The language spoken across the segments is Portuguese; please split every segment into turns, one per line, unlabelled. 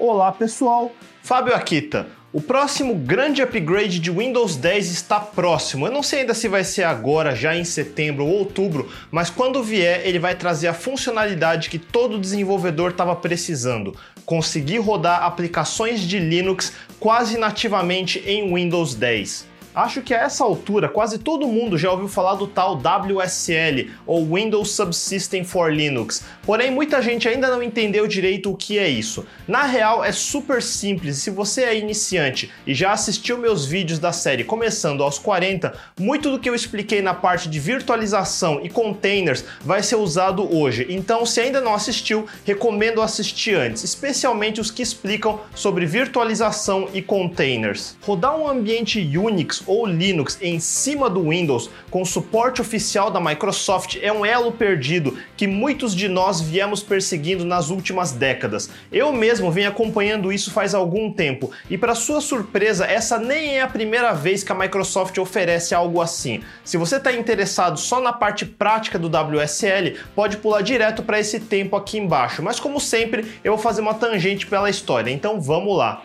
Olá pessoal, Fábio Akita. O próximo grande upgrade de Windows 10 está próximo. Eu não sei ainda se vai ser agora, já em setembro ou outubro, mas quando vier, ele vai trazer a funcionalidade que todo desenvolvedor estava precisando: conseguir rodar aplicações de Linux quase nativamente em Windows 10. Acho que a essa altura quase todo mundo já ouviu falar do tal WSL ou Windows Subsystem for Linux, porém muita gente ainda não entendeu direito o que é isso. Na real é super simples se você é iniciante e já assistiu meus vídeos da série começando aos 40, muito do que eu expliquei na parte de virtualização e containers vai ser usado hoje. Então, se ainda não assistiu, recomendo assistir antes, especialmente os que explicam sobre virtualização e containers. Rodar um ambiente Unix ou Linux em cima do Windows com suporte oficial da Microsoft é um elo perdido que muitos de nós viemos perseguindo nas últimas décadas. Eu mesmo venho acompanhando isso faz algum tempo e para sua surpresa, essa nem é a primeira vez que a Microsoft oferece algo assim. Se você está interessado só na parte prática do WSL, pode pular direto para esse tempo aqui embaixo. Mas como sempre, eu vou fazer uma tangente pela história. Então vamos lá.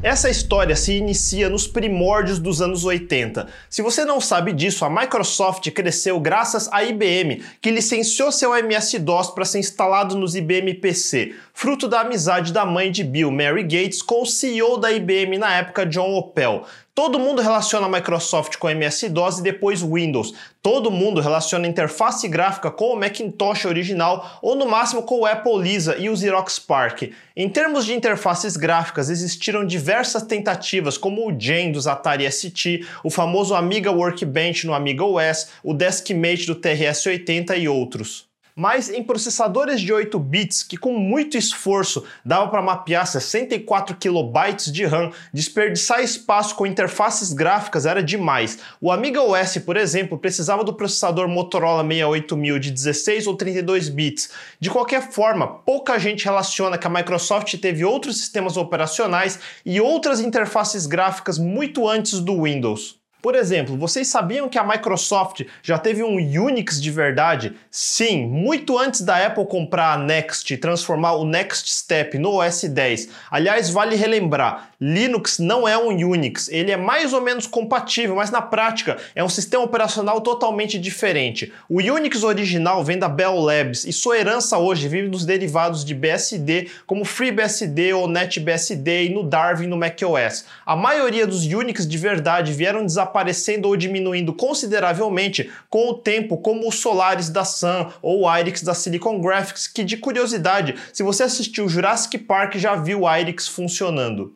Essa história se inicia nos primórdios dos anos 80. Se você não sabe disso, a Microsoft cresceu graças à IBM, que licenciou seu MS-DOS para ser instalado nos IBM PC, fruto da amizade da mãe de Bill, Mary Gates, com o CEO da IBM na época, John Opel. Todo mundo relaciona a Microsoft com MS-DOS e depois Windows. Todo mundo relaciona a interface gráfica com o Macintosh original ou no máximo com o Apple Lisa e o Xerox Spark. Em termos de interfaces gráficas, existiram diversas tentativas como o Gen dos Atari ST, o famoso Amiga Workbench no Amiga OS, o Deskmate do TRS-80 e outros mas em processadores de 8 bits que com muito esforço dava para mapear 64 kilobytes de RAM, desperdiçar espaço com interfaces gráficas era demais. O Amiga OS, por exemplo, precisava do processador Motorola 68000 de 16 ou 32 bits. De qualquer forma, pouca gente relaciona que a Microsoft teve outros sistemas operacionais e outras interfaces gráficas muito antes do Windows. Por exemplo, vocês sabiam que a Microsoft já teve um Unix de verdade? Sim, muito antes da Apple comprar a Next e transformar o Next Step no OS 10. Aliás, vale relembrar, Linux não é um Unix, ele é mais ou menos compatível, mas na prática é um sistema operacional totalmente diferente. O Unix original vem da Bell Labs e sua herança hoje vive nos derivados de BSD, como FreeBSD ou NetBSD e no Darwin no macOS. A maioria dos Unix de verdade vieram desaparecer desaparecendo ou diminuindo consideravelmente com o tempo, como o Solaris da Sun ou o Irix da Silicon Graphics, que de curiosidade, se você assistiu Jurassic Park já viu o Irix funcionando.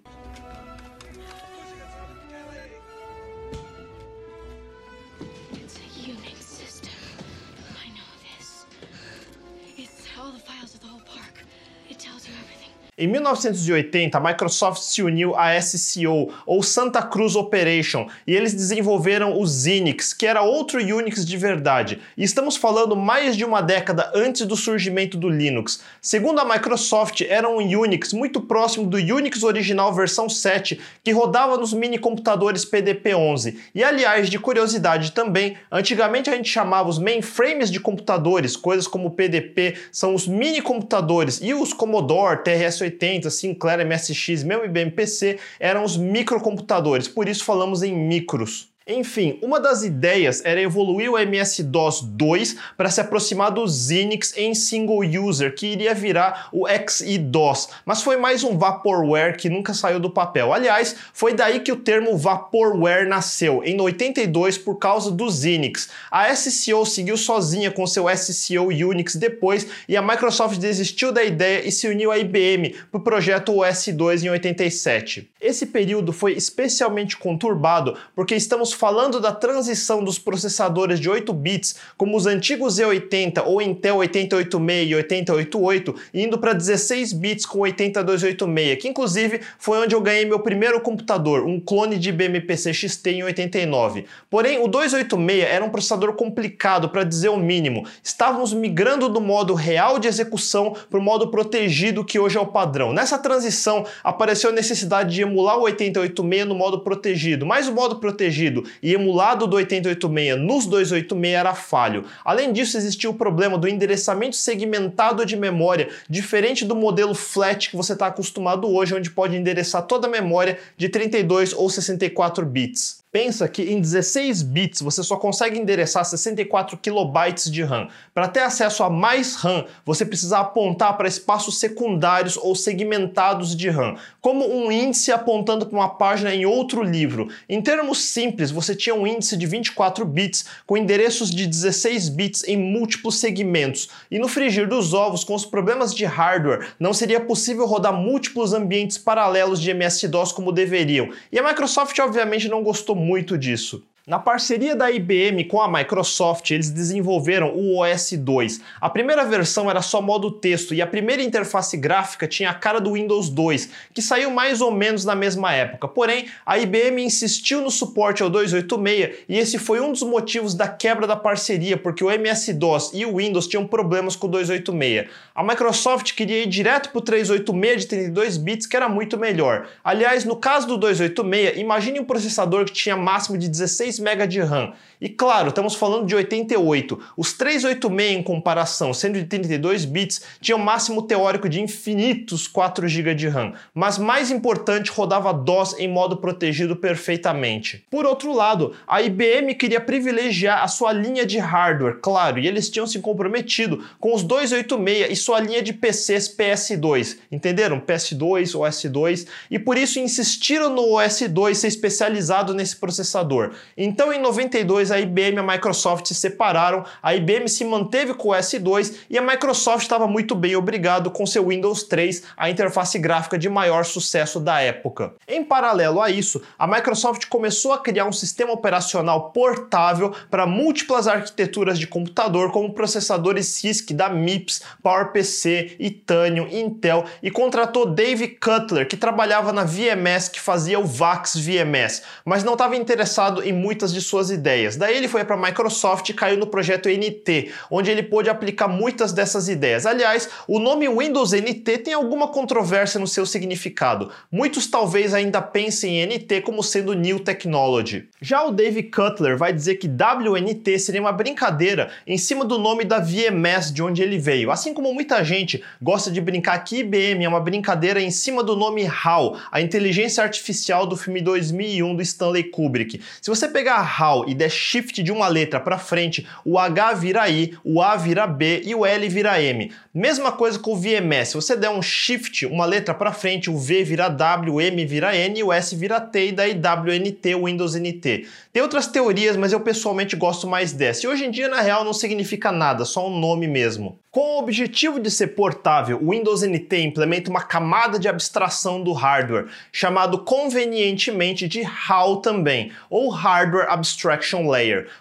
Em 1980, a Microsoft se uniu à SCO, ou Santa Cruz Operation, e eles desenvolveram o Xenix, que era outro Unix de verdade. E estamos falando mais de uma década antes do surgimento do Linux. Segundo a Microsoft, era um Unix muito próximo do Unix original versão 7, que rodava nos mini computadores PDP-11. E aliás, de curiosidade também, antigamente a gente chamava os mainframes de computadores, coisas como o PDP, são os mini computadores, e os Commodore, TRS 80 Sinclair, MSX, mesmo IBM PC, eram os microcomputadores, por isso falamos em micros. Enfim, uma das ideias era evoluir o MS-DOS 2 para se aproximar do Xenix em single user, que iria virar o XE-DOS, mas foi mais um vaporware que nunca saiu do papel. Aliás, foi daí que o termo vaporware nasceu, em 82 por causa do Xenix. A SCO seguiu sozinha com seu SCO Unix depois e a Microsoft desistiu da ideia e se uniu à IBM para o projeto OS2 em 87. Esse período foi especialmente conturbado porque estamos falando da transição dos processadores de 8 bits, como os antigos Z80 ou Intel 8086 e 8088, indo para 16 bits com 80286, que inclusive foi onde eu ganhei meu primeiro computador, um clone de IBM PC XT em 89. Porém, o 286 era um processador complicado, para dizer o mínimo. Estávamos migrando do modo real de execução para o modo protegido que hoje é o padrão. Nessa transição apareceu a necessidade de emular o 8086 no modo protegido, mas o modo protegido e emulado do 8086 nos 286 era falho. Além disso, existia o problema do endereçamento segmentado de memória, diferente do modelo flat que você está acostumado hoje, onde pode endereçar toda a memória de 32 ou 64 bits. Pensa que em 16 bits você só consegue endereçar 64 kilobytes de RAM. Para ter acesso a mais RAM, você precisa apontar para espaços secundários ou segmentados de RAM, como um índice apontando para uma página em outro livro. Em termos simples, você tinha um índice de 24 bits com endereços de 16 bits em múltiplos segmentos. E no frigir dos ovos, com os problemas de hardware, não seria possível rodar múltiplos ambientes paralelos de MS-DOS como deveriam. E a Microsoft obviamente não gostou muito disso. Na parceria da IBM com a Microsoft, eles desenvolveram o OS 2. A primeira versão era só modo texto e a primeira interface gráfica tinha a cara do Windows 2, que saiu mais ou menos na mesma época. Porém, a IBM insistiu no suporte ao 286 e esse foi um dos motivos da quebra da parceria, porque o MS-DOS e o Windows tinham problemas com o 286. A Microsoft queria ir direto para o 386 de 32 bits, que era muito melhor. Aliás, no caso do 286, imagine um processador que tinha máximo de 16 6 MB de RAM. E claro, estamos falando de 88. Os 386 em comparação, sendo de 32 bits, tinham máximo teórico de infinitos 4 GB de RAM. Mas mais importante, rodava DOS em modo protegido perfeitamente. Por outro lado, a IBM queria privilegiar a sua linha de hardware, claro, e eles tinham se comprometido com os 286 e sua linha de PCs PS2. Entenderam? PS2, OS2, e por isso insistiram no OS2 ser especializado nesse processador. Então, em 92, a IBM e a Microsoft se separaram, a IBM se manteve com o S2 e a Microsoft estava muito bem obrigado com seu Windows 3, a interface gráfica de maior sucesso da época. Em paralelo a isso, a Microsoft começou a criar um sistema operacional portável para múltiplas arquiteturas de computador, como processadores CISC da MIPS, PowerPC, Itanium, Intel, e contratou Dave Cutler, que trabalhava na VMS, que fazia o VAX VMS, mas não estava interessado em muitas de suas ideias. Daí ele foi para a Microsoft e caiu no projeto NT, onde ele pôde aplicar muitas dessas ideias. Aliás, o nome Windows NT tem alguma controvérsia no seu significado. Muitos talvez ainda pensem em NT como sendo New Technology. Já o Dave Cutler vai dizer que WNT seria uma brincadeira em cima do nome da VMS de onde ele veio. Assim como muita gente gosta de brincar que IBM é uma brincadeira em cima do nome HAL, a inteligência artificial do filme 2001 do Stanley Kubrick. Se você pegar HAL e der shift de uma letra para frente, o H vira I, o A vira B e o L vira M. Mesma coisa com o VMS. Se você der um shift, uma letra para frente, o V vira W, o M vira N, o S vira T e daí WNT, Windows NT. Tem outras teorias, mas eu pessoalmente gosto mais dessa. E hoje em dia, na real, não significa nada, só um nome mesmo. Com o objetivo de ser portável, o Windows NT implementa uma camada de abstração do hardware, chamado convenientemente de HAL também, ou Hardware Abstraction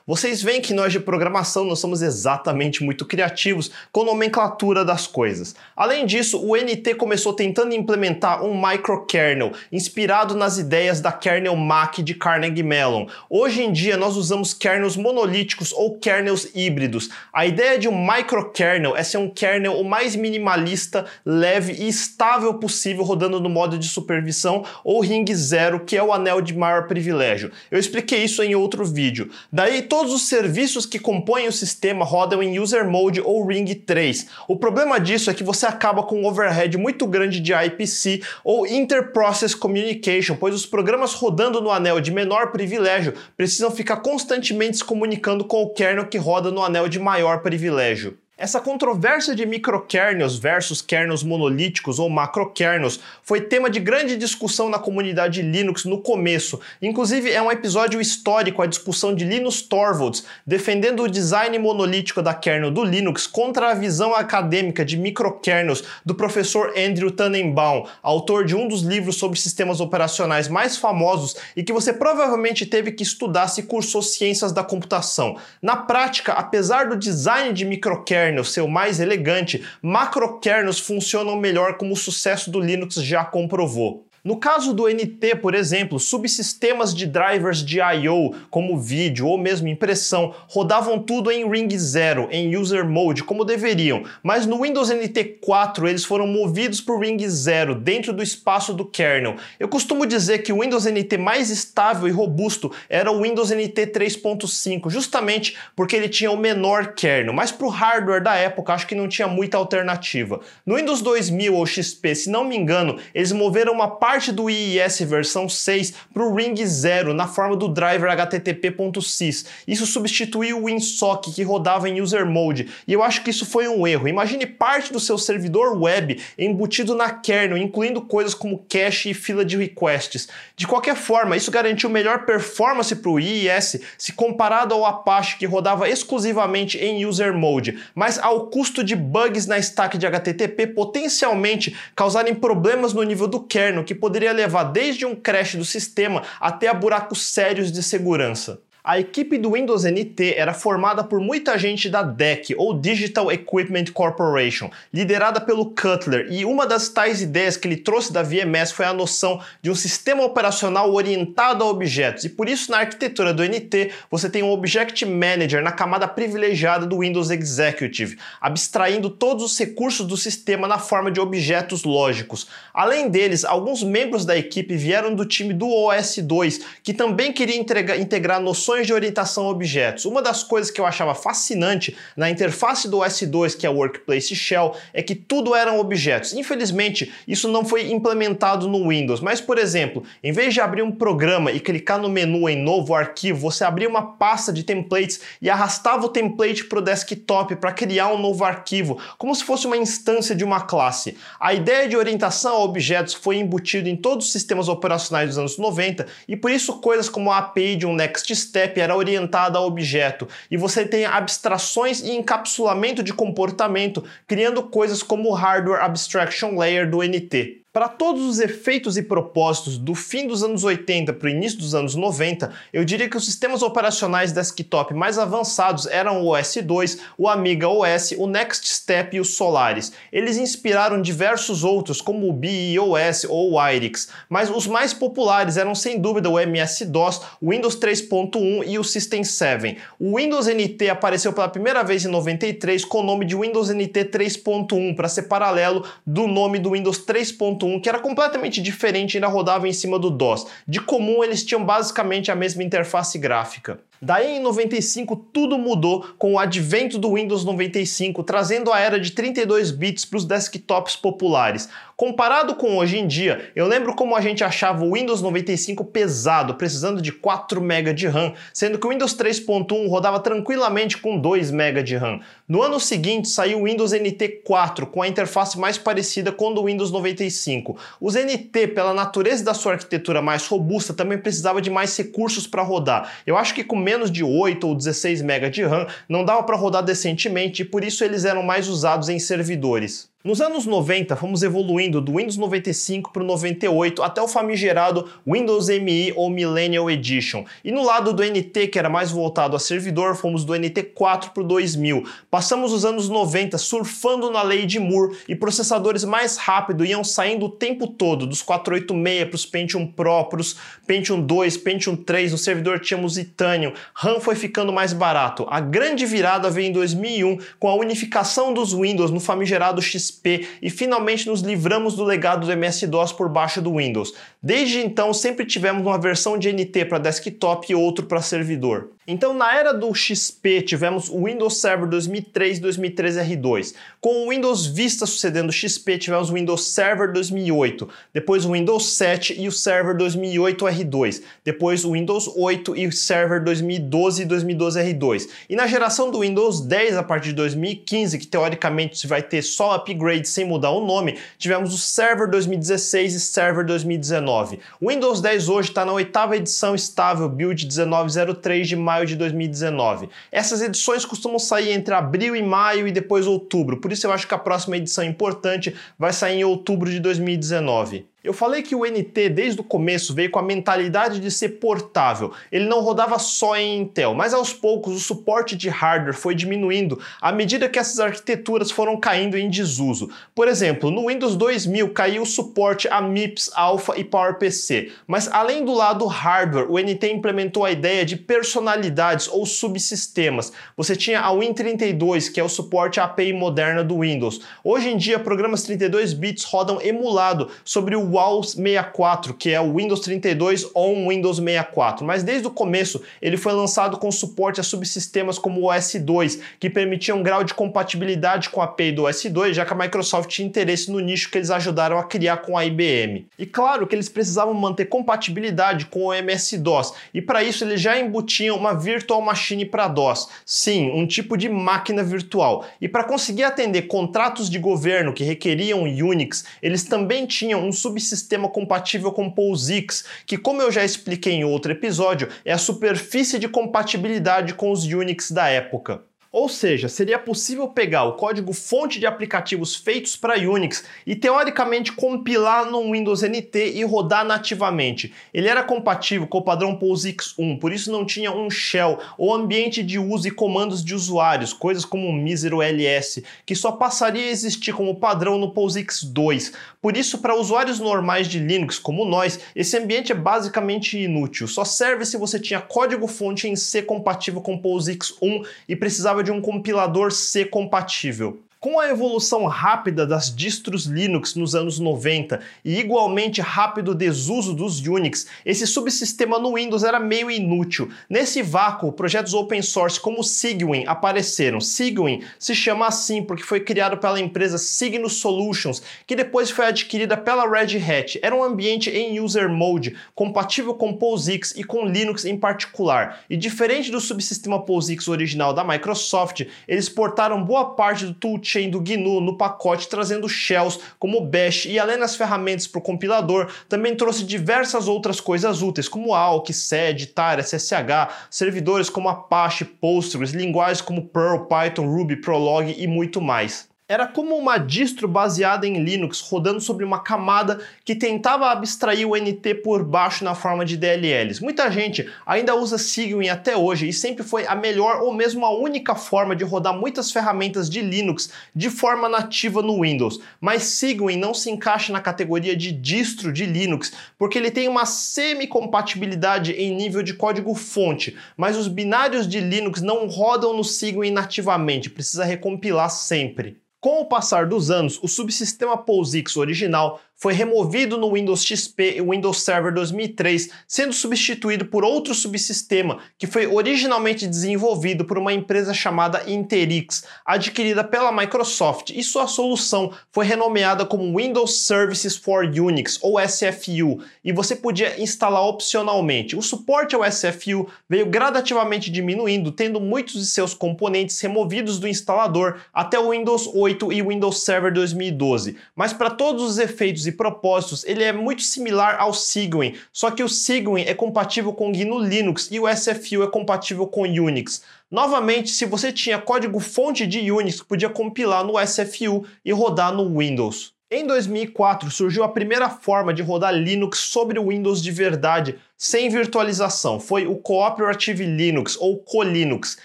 Vocês veem que nós de programação não somos exatamente muito criativos com nomenclatura das coisas. Além disso, o NT começou tentando implementar um microkernel, inspirado nas ideias da kernel Mac de Carnegie Mellon. Hoje em dia nós usamos kernels monolíticos ou kernels híbridos. A ideia de um microkernel é ser um kernel o mais minimalista, leve e estável possível rodando no modo de supervisão ou ring zero, que é o anel de maior privilégio. Eu expliquei isso em outro vídeo. Daí todos os serviços que compõem o sistema rodam em user mode ou ring 3. O problema disso é que você acaba com um overhead muito grande de IPC ou Inter-Process Communication, pois os programas rodando no anel de menor privilégio precisam ficar constantemente se comunicando com o kernel que roda no anel de maior privilégio. Essa controvérsia de microkernels versus kernels monolíticos ou macrokernels foi tema de grande discussão na comunidade Linux no começo. Inclusive, é um episódio histórico a discussão de Linus Torvalds defendendo o design monolítico da kernel do Linux contra a visão acadêmica de microkernels do professor Andrew Tannenbaum, autor de um dos livros sobre sistemas operacionais mais famosos e que você provavelmente teve que estudar se cursou ciências da computação. Na prática, apesar do design de microkernels kernel ser o mais elegante, macrokernels funcionam melhor como o sucesso do Linux já comprovou. No caso do NT, por exemplo, subsistemas de drivers de I/O, como vídeo ou mesmo impressão, rodavam tudo em Ring 0, em User Mode, como deveriam, mas no Windows NT 4 eles foram movidos por Ring 0 dentro do espaço do kernel. Eu costumo dizer que o Windows NT mais estável e robusto era o Windows NT 3.5, justamente porque ele tinha o menor kernel, mas para o hardware da época acho que não tinha muita alternativa. No Windows 2000 ou XP, se não me engano, eles moveram uma parte parte do IIS versão 6 para o Ring 0 na forma do driver HTTP.sys. Isso substituiu o WinSock que rodava em User Mode e eu acho que isso foi um erro. Imagine parte do seu servidor web embutido na kernel, incluindo coisas como cache e fila de requests. De qualquer forma, isso garantiu melhor performance para o IIS se comparado ao Apache que rodava exclusivamente em User Mode, mas ao custo de bugs na stack de HTTP potencialmente causarem problemas no nível do kernel que poderia levar desde um crash do sistema até a buracos sérios de segurança. A equipe do Windows NT era formada por muita gente da DEC, ou Digital Equipment Corporation, liderada pelo Cutler, e uma das tais ideias que ele trouxe da VMS foi a noção de um sistema operacional orientado a objetos, e por isso na arquitetura do NT você tem um Object Manager na camada privilegiada do Windows Executive, abstraindo todos os recursos do sistema na forma de objetos lógicos. Além deles, alguns membros da equipe vieram do time do OS2, que também queria integrar noções de orientação a objetos. Uma das coisas que eu achava fascinante na interface do OS2, que é o Workplace Shell, é que tudo eram objetos. Infelizmente, isso não foi implementado no Windows, mas por exemplo, em vez de abrir um programa e clicar no menu em novo arquivo, você abria uma pasta de templates e arrastava o template para o desktop para criar um novo arquivo, como se fosse uma instância de uma classe. A ideia de orientação a objetos foi embutida em todos os sistemas operacionais dos anos 90 e por isso coisas como a API de um Next Step step era orientada a objeto e você tem abstrações e encapsulamento de comportamento, criando coisas como o Hardware Abstraction Layer do NT. Para todos os efeitos e propósitos do fim dos anos 80 para o início dos anos 90, eu diria que os sistemas operacionais desktop mais avançados eram o OS2, o Amiga OS, o Next Step e o Solaris. Eles inspiraram diversos outros, como o BeOS ou o Irix, mas os mais populares eram sem dúvida o MS-DOS, o Windows 3.1 e o System 7. O Windows NT apareceu pela primeira vez em 93 com o nome de Windows NT 3.1 para ser paralelo do nome do Windows 3.1 que era completamente diferente e ainda rodava em cima do DOS. De comum, eles tinham basicamente a mesma interface gráfica. Daí em 95 tudo mudou com o advento do Windows 95, trazendo a era de 32 bits para os desktops populares. Comparado com hoje em dia, eu lembro como a gente achava o Windows 95 pesado, precisando de 4 MB de RAM, sendo que o Windows 3.1 rodava tranquilamente com 2 MB de RAM. No ano seguinte saiu o Windows NT 4, com a interface mais parecida com o do Windows 95. Os NT, pela natureza da sua arquitetura mais robusta, também precisava de mais recursos para rodar. Eu acho que com menos de 8 ou 16 MB de RAM não dava para rodar decentemente e por isso eles eram mais usados em servidores. Nos anos 90, fomos evoluindo do Windows 95 para o 98 até o famigerado Windows ME ou Millennial Edition. E no lado do NT, que era mais voltado a servidor, fomos do NT4 para o 2000. Passamos os anos 90 surfando na lei de Moore e processadores mais rápidos iam saindo o tempo todo, dos 486 para os Pentium Pro, para os Pentium 2, Pentium 3, no servidor tínhamos Titanium, RAM foi ficando mais barato. A grande virada veio em 2001 com a unificação dos Windows no famigerado XP XP e finalmente nos livramos do legado do MS-DOS por baixo do Windows. Desde então, sempre tivemos uma versão de NT para desktop e outro para servidor. Então, na era do XP, tivemos o Windows Server 2003 e 2013 R2. Com o Windows Vista sucedendo o XP, tivemos o Windows Server 2008, depois o Windows 7 e o Server 2008 R2, depois o Windows 8 e o Server 2012 e 2012 R2. E na geração do Windows 10, a partir de 2015, que teoricamente se vai ter só upgrade sem mudar o nome, tivemos o Server 2016 e Server 2019. O Windows 10 hoje está na oitava edição estável, build 1903 de maio de 2019. Essas edições costumam sair entre abril e maio e depois outubro, por isso eu acho que a próxima edição importante vai sair em outubro de 2019. Eu falei que o NT desde o começo veio com a mentalidade de ser portável. Ele não rodava só em Intel, mas aos poucos o suporte de hardware foi diminuindo à medida que essas arquiteturas foram caindo em desuso. Por exemplo, no Windows 2000 caiu o suporte a MIPS, Alpha e PowerPC. Mas além do lado hardware, o NT implementou a ideia de personalidades ou subsistemas. Você tinha a Win32, que é o suporte à API moderna do Windows. Hoje em dia, programas 32 bits rodam emulado sobre o WoW 64, que é o Windows 32 ou um Windows 64, mas desde o começo ele foi lançado com suporte a subsistemas como o OS2, que permitia um grau de compatibilidade com a API do OS2, já que a Microsoft tinha interesse no nicho que eles ajudaram a criar com a IBM. E claro que eles precisavam manter compatibilidade com o MS-DOS, e para isso eles já embutiam uma Virtual Machine para DOS. Sim, um tipo de máquina virtual. E para conseguir atender contratos de governo que requeriam Unix, eles também tinham um subsistema subsistema compatível com POSIX, que, como eu já expliquei em outro episódio, é a superfície de compatibilidade com os Unix da época. Ou seja, seria possível pegar o código fonte de aplicativos feitos para Unix e teoricamente compilar no Windows NT e rodar nativamente. Ele era compatível com o padrão POSIX 1, por isso não tinha um shell ou ambiente de uso e comandos de usuários, coisas como o mísero ls, que só passaria a existir como padrão no POSIX 2. Por isso, para usuários normais de Linux como nós, esse ambiente é basicamente inútil. Só serve se você tinha código fonte em C compatível com POSIX 1 e precisava precisava de um compilador C compatível. Com a evolução rápida das distros Linux nos anos 90 e igualmente rápido desuso dos Unix, esse subsistema no Windows era meio inútil. Nesse vácuo, projetos open source como Cygwin apareceram. Cygwin se chama assim porque foi criado pela empresa Cygnus Solutions, que depois foi adquirida pela Red Hat. Era um ambiente em user mode, compatível com POSIX e com Linux em particular. E diferente do subsistema POSIX original da Microsoft, eles portaram boa parte do toolchain blockchain do GNU no pacote, trazendo shells como Bash e além das ferramentas para o compilador, também trouxe diversas outras coisas úteis, como Alk, SED, TAR, SSH, servidores como Apache, Postgres, linguagens como Perl, Python, Ruby, Prolog e muito mais era como uma distro baseada em Linux rodando sobre uma camada que tentava abstrair o NT por baixo na forma de DLLs. Muita gente ainda usa Cygwin até hoje e sempre foi a melhor ou mesmo a única forma de rodar muitas ferramentas de Linux de forma nativa no Windows. Mas Cygwin não se encaixa na categoria de distro de Linux porque ele tem uma semi-compatibilidade em nível de código fonte, mas os binários de Linux não rodam no Cygwin nativamente, precisa recompilar sempre. Com o passar dos anos, o subsistema POSIX original foi removido no Windows XP e Windows Server 2003, sendo substituído por outro subsistema que foi originalmente desenvolvido por uma empresa chamada Interix, adquirida pela Microsoft, e sua solução foi renomeada como Windows Services for Unix, ou SFU, e você podia instalar opcionalmente. O suporte ao SFU veio gradativamente diminuindo, tendo muitos de seus componentes removidos do instalador até o Windows 8 e Windows Server 2012, mas para todos os efeitos e propósitos, ele é muito similar ao Cygwin, só que o Cygwin é compatível com GNU Linux e o SFU é compatível com Unix. Novamente, se você tinha código fonte de Unix, podia compilar no SFU e rodar no Windows. Em 2004 surgiu a primeira forma de rodar Linux sobre o Windows de verdade, sem virtualização. Foi o Cooperative Linux ou CoLinux.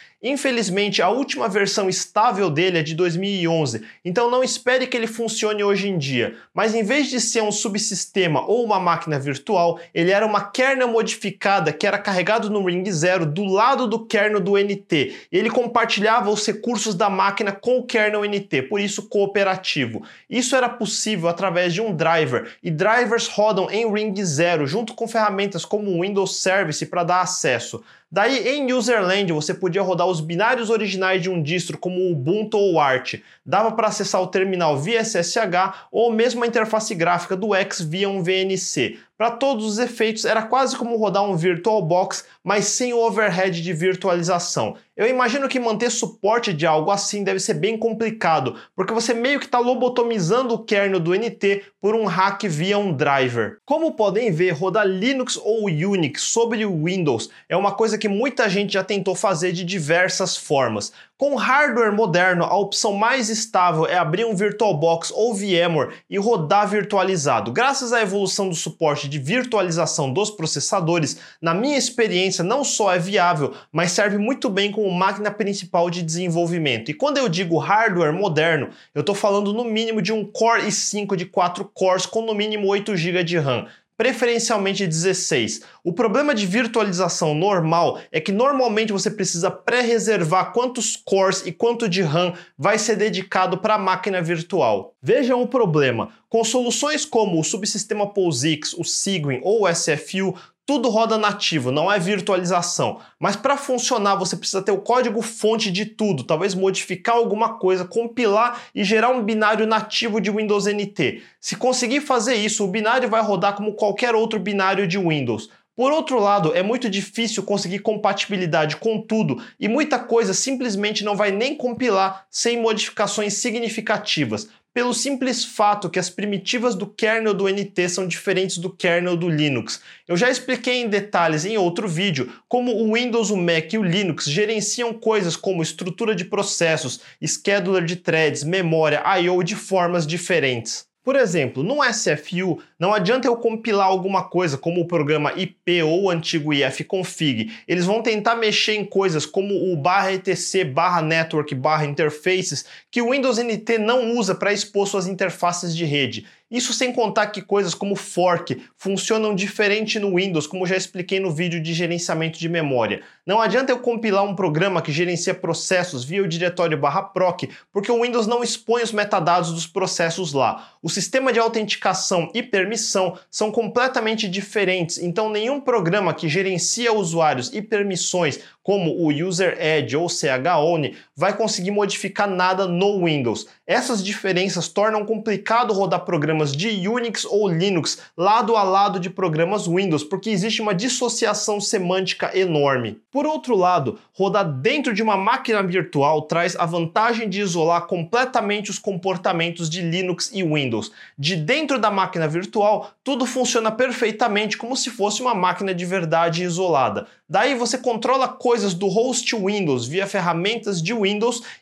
Infelizmente, a última versão estável dele é de 2011, então não espere que ele funcione hoje em dia. Mas em vez de ser um subsistema ou uma máquina virtual, ele era uma kernel modificada que era carregado no Ring Zero do lado do kernel do NT. E ele compartilhava os recursos da máquina com o kernel NT, por isso cooperativo. Isso era possível através de um driver, e drivers rodam em Ring Zero junto com ferramentas como o Windows Service para dar acesso. Daí, em Userland, você podia rodar os binários originais de um distro como Ubuntu ou Arch. Dava para acessar o terminal via SSH ou mesmo a interface gráfica do X via um VNC. Para todos os efeitos, era quase como rodar um VirtualBox, mas sem o overhead de virtualização. Eu imagino que manter suporte de algo assim deve ser bem complicado, porque você meio que está lobotomizando o kernel do NT por um hack via um driver. Como podem ver, rodar Linux ou Unix sobre Windows é uma coisa que que muita gente já tentou fazer de diversas formas. Com hardware moderno, a opção mais estável é abrir um VirtualBox ou VMware e rodar virtualizado. Graças à evolução do suporte de virtualização dos processadores, na minha experiência não só é viável, mas serve muito bem como máquina principal de desenvolvimento. E quando eu digo hardware moderno, eu estou falando no mínimo de um Core i5 de 4 cores com no mínimo 8 GB de RAM preferencialmente 16. O problema de virtualização normal é que normalmente você precisa pré-reservar quantos cores e quanto de RAM vai ser dedicado para a máquina virtual. Vejam o problema. Com soluções como o subsistema POSIX, o Cygwin ou o SFU, tudo roda nativo, não é virtualização. Mas para funcionar, você precisa ter o código fonte de tudo, talvez modificar alguma coisa, compilar e gerar um binário nativo de Windows NT. Se conseguir fazer isso, o binário vai rodar como qualquer outro binário de Windows. Por outro lado, é muito difícil conseguir compatibilidade com tudo e muita coisa simplesmente não vai nem compilar sem modificações significativas pelo simples fato que as primitivas do kernel do NT são diferentes do kernel do Linux. Eu já expliquei em detalhes em outro vídeo como o Windows, o Mac e o Linux gerenciam coisas como estrutura de processos, scheduler de threads, memória, I/O de formas diferentes. Por exemplo, no SFU, não adianta eu compilar alguma coisa como o programa IP ou o antigo ifconfig. Eles vão tentar mexer em coisas como o barra etc barra network barra interfaces que o Windows NT não usa para expor suas interfaces de rede. Isso sem contar que coisas como fork funcionam diferente no Windows, como já expliquei no vídeo de gerenciamento de memória. Não adianta eu compilar um programa que gerencia processos via o diretório proc, porque o Windows não expõe os metadados dos processos lá. O sistema de autenticação e permissão. São completamente diferentes, então nenhum programa que gerencia usuários e permissões, como o User Edge ou CHONE, vai conseguir modificar nada no Windows. Essas diferenças tornam complicado rodar programas de Unix ou Linux lado a lado de programas Windows, porque existe uma dissociação semântica enorme. Por outro lado, rodar dentro de uma máquina virtual traz a vantagem de isolar completamente os comportamentos de Linux e Windows. De dentro da máquina virtual, tudo funciona perfeitamente como se fosse uma máquina de verdade isolada. Daí você controla coisas do host Windows via ferramentas de Windows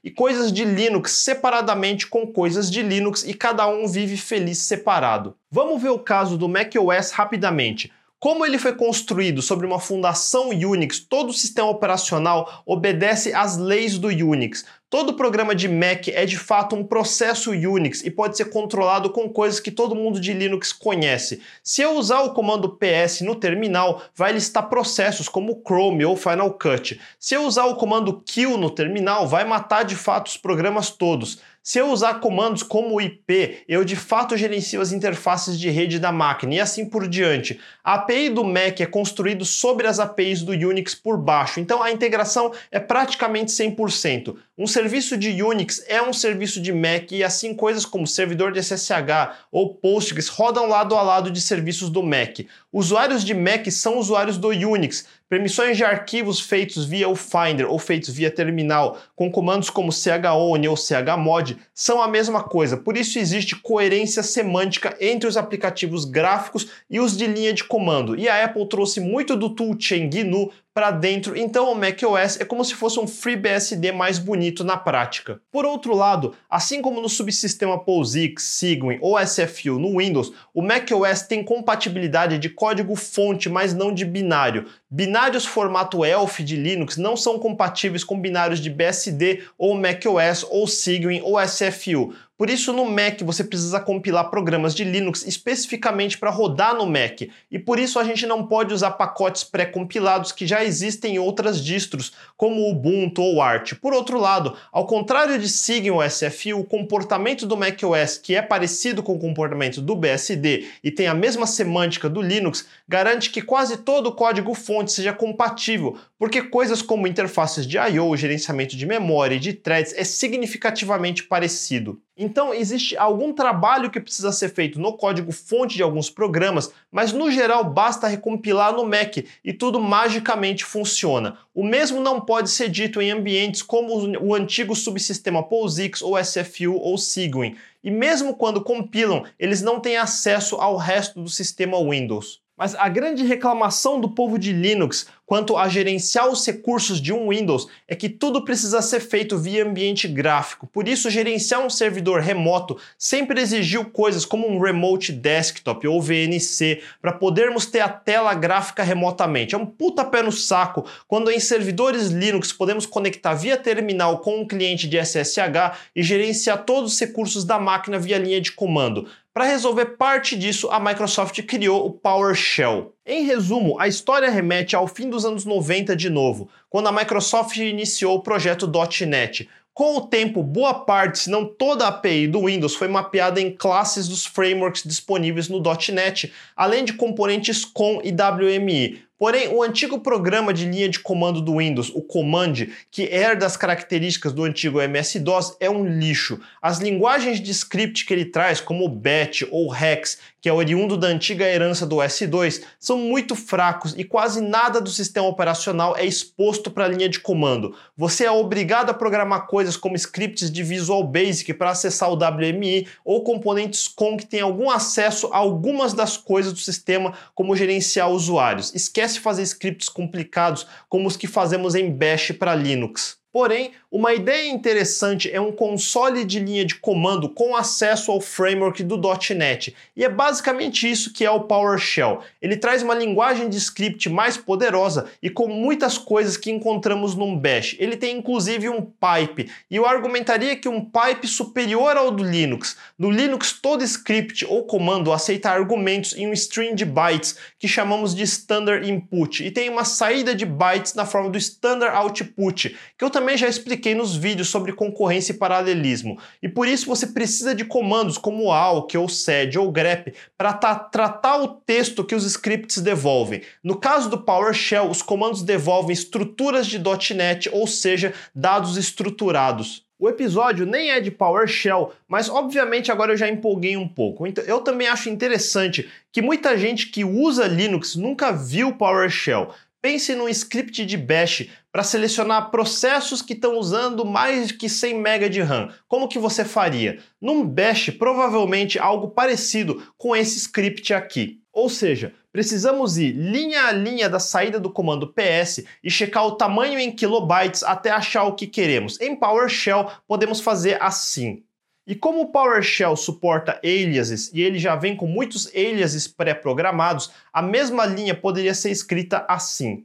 e coisas de Linux separadamente com coisas de Linux e cada um vive feliz separado. Vamos ver o caso do macOS rapidamente. Como ele foi construído sobre uma fundação Unix, todo o sistema operacional obedece às leis do Unix. Todo programa de Mac é de fato um processo Unix e pode ser controlado com coisas que todo mundo de Linux conhece. Se eu usar o comando PS no terminal, vai listar processos como Chrome ou Final Cut. Se eu usar o comando kill no terminal, vai matar de fato os programas todos. Se eu usar comandos como IP, eu de fato gerencio as interfaces de rede da máquina e assim por diante. A API do Mac é construído sobre as APIs do Unix por baixo, então a integração é praticamente 100%. Um serviço de Unix é um serviço de Mac e assim coisas como servidor de SSH ou Postgres rodam lado a lado de serviços do Mac. Usuários de Mac são usuários do Unix, Permissões de arquivos feitos via o Finder ou feitos via terminal, com comandos como chown ou chmod, são a mesma coisa. Por isso existe coerência semântica entre os aplicativos gráficos e os de linha de comando. E a Apple trouxe muito do toolchain GNU para dentro, então o macOS é como se fosse um FreeBSD mais bonito na prática. Por outro lado, assim como no subsistema POSIX, Cygwin ou SFU no Windows, o macOS tem compatibilidade de código fonte, mas não de binário. Binários formato ELF de Linux não são compatíveis com binários de BSD ou macOS ou Cygwin ou SFU. Por isso, no Mac você precisa compilar programas de Linux especificamente para rodar no Mac, e por isso a gente não pode usar pacotes pré-compilados que já existem em outras distros, como Ubuntu ou Arch. Por outro lado, ao contrário de Sigin SFU, o comportamento do macOS, que é parecido com o comportamento do BSD e tem a mesma semântica do Linux, garante que quase todo o código-fonte seja compatível, porque coisas como interfaces de I/O, gerenciamento de memória e de threads é significativamente parecido. Então, existe algum trabalho que precisa ser feito no código-fonte de alguns programas, mas no geral basta recompilar no Mac e tudo magicamente funciona. O mesmo não pode ser dito em ambientes como o antigo subsistema POSIX ou SFU ou Cygwin. E mesmo quando compilam, eles não têm acesso ao resto do sistema Windows. Mas a grande reclamação do povo de Linux quanto a gerenciar os recursos de um Windows é que tudo precisa ser feito via ambiente gráfico. Por isso, gerenciar um servidor remoto sempre exigiu coisas como um Remote Desktop ou VNC para podermos ter a tela gráfica remotamente. É um puta pé no saco quando em servidores Linux podemos conectar via terminal com um cliente de SSH e gerenciar todos os recursos da máquina via linha de comando. Para resolver parte disso, a Microsoft criou o PowerShell. Em resumo, a história remete ao fim dos anos 90 de novo, quando a Microsoft iniciou o projeto .NET. Com o tempo, boa parte, se não toda a API do Windows foi mapeada em classes dos frameworks disponíveis no .NET, além de componentes com e WMI. Porém, o antigo programa de linha de comando do Windows, o Command, que herda as características do antigo MS-DOS, é um lixo. As linguagens de script que ele traz, como BAT ou Hex, que é oriundo da antiga herança do S2, são muito fracos e quase nada do sistema operacional é exposto para a linha de comando. Você é obrigado a programar coisas como scripts de Visual Basic para acessar o WMI ou componentes com que têm algum acesso a algumas das coisas do sistema, como gerenciar usuários. Esquece fazer scripts complicados como os que fazemos em Bash para Linux. Porém, uma ideia interessante é um console de linha de comando com acesso ao framework do .NET, e é basicamente isso que é o PowerShell. Ele traz uma linguagem de script mais poderosa e com muitas coisas que encontramos num Bash. Ele tem inclusive um pipe, e eu argumentaria que um pipe superior ao do Linux. No Linux, todo script ou comando aceita argumentos em um string de bytes, que chamamos de standard input, e tem uma saída de bytes na forma do standard output, que eu também também já expliquei nos vídeos sobre concorrência e paralelismo, e por isso você precisa de comandos como AUK ou SED ou grep para tratar o texto que os scripts devolvem. No caso do PowerShell, os comandos devolvem estruturas de .NET, ou seja, dados estruturados. O episódio nem é de PowerShell, mas obviamente agora eu já empolguei um pouco. Então, eu também acho interessante que muita gente que usa Linux nunca viu PowerShell. Pense num script de bash para selecionar processos que estão usando mais que 100 MB de RAM. Como que você faria? Num bash, provavelmente algo parecido com esse script aqui. Ou seja, precisamos ir linha a linha da saída do comando ps e checar o tamanho em kilobytes até achar o que queremos. Em PowerShell, podemos fazer assim. E como o PowerShell suporta aliases e ele já vem com muitos aliases pré-programados, a mesma linha poderia ser escrita assim.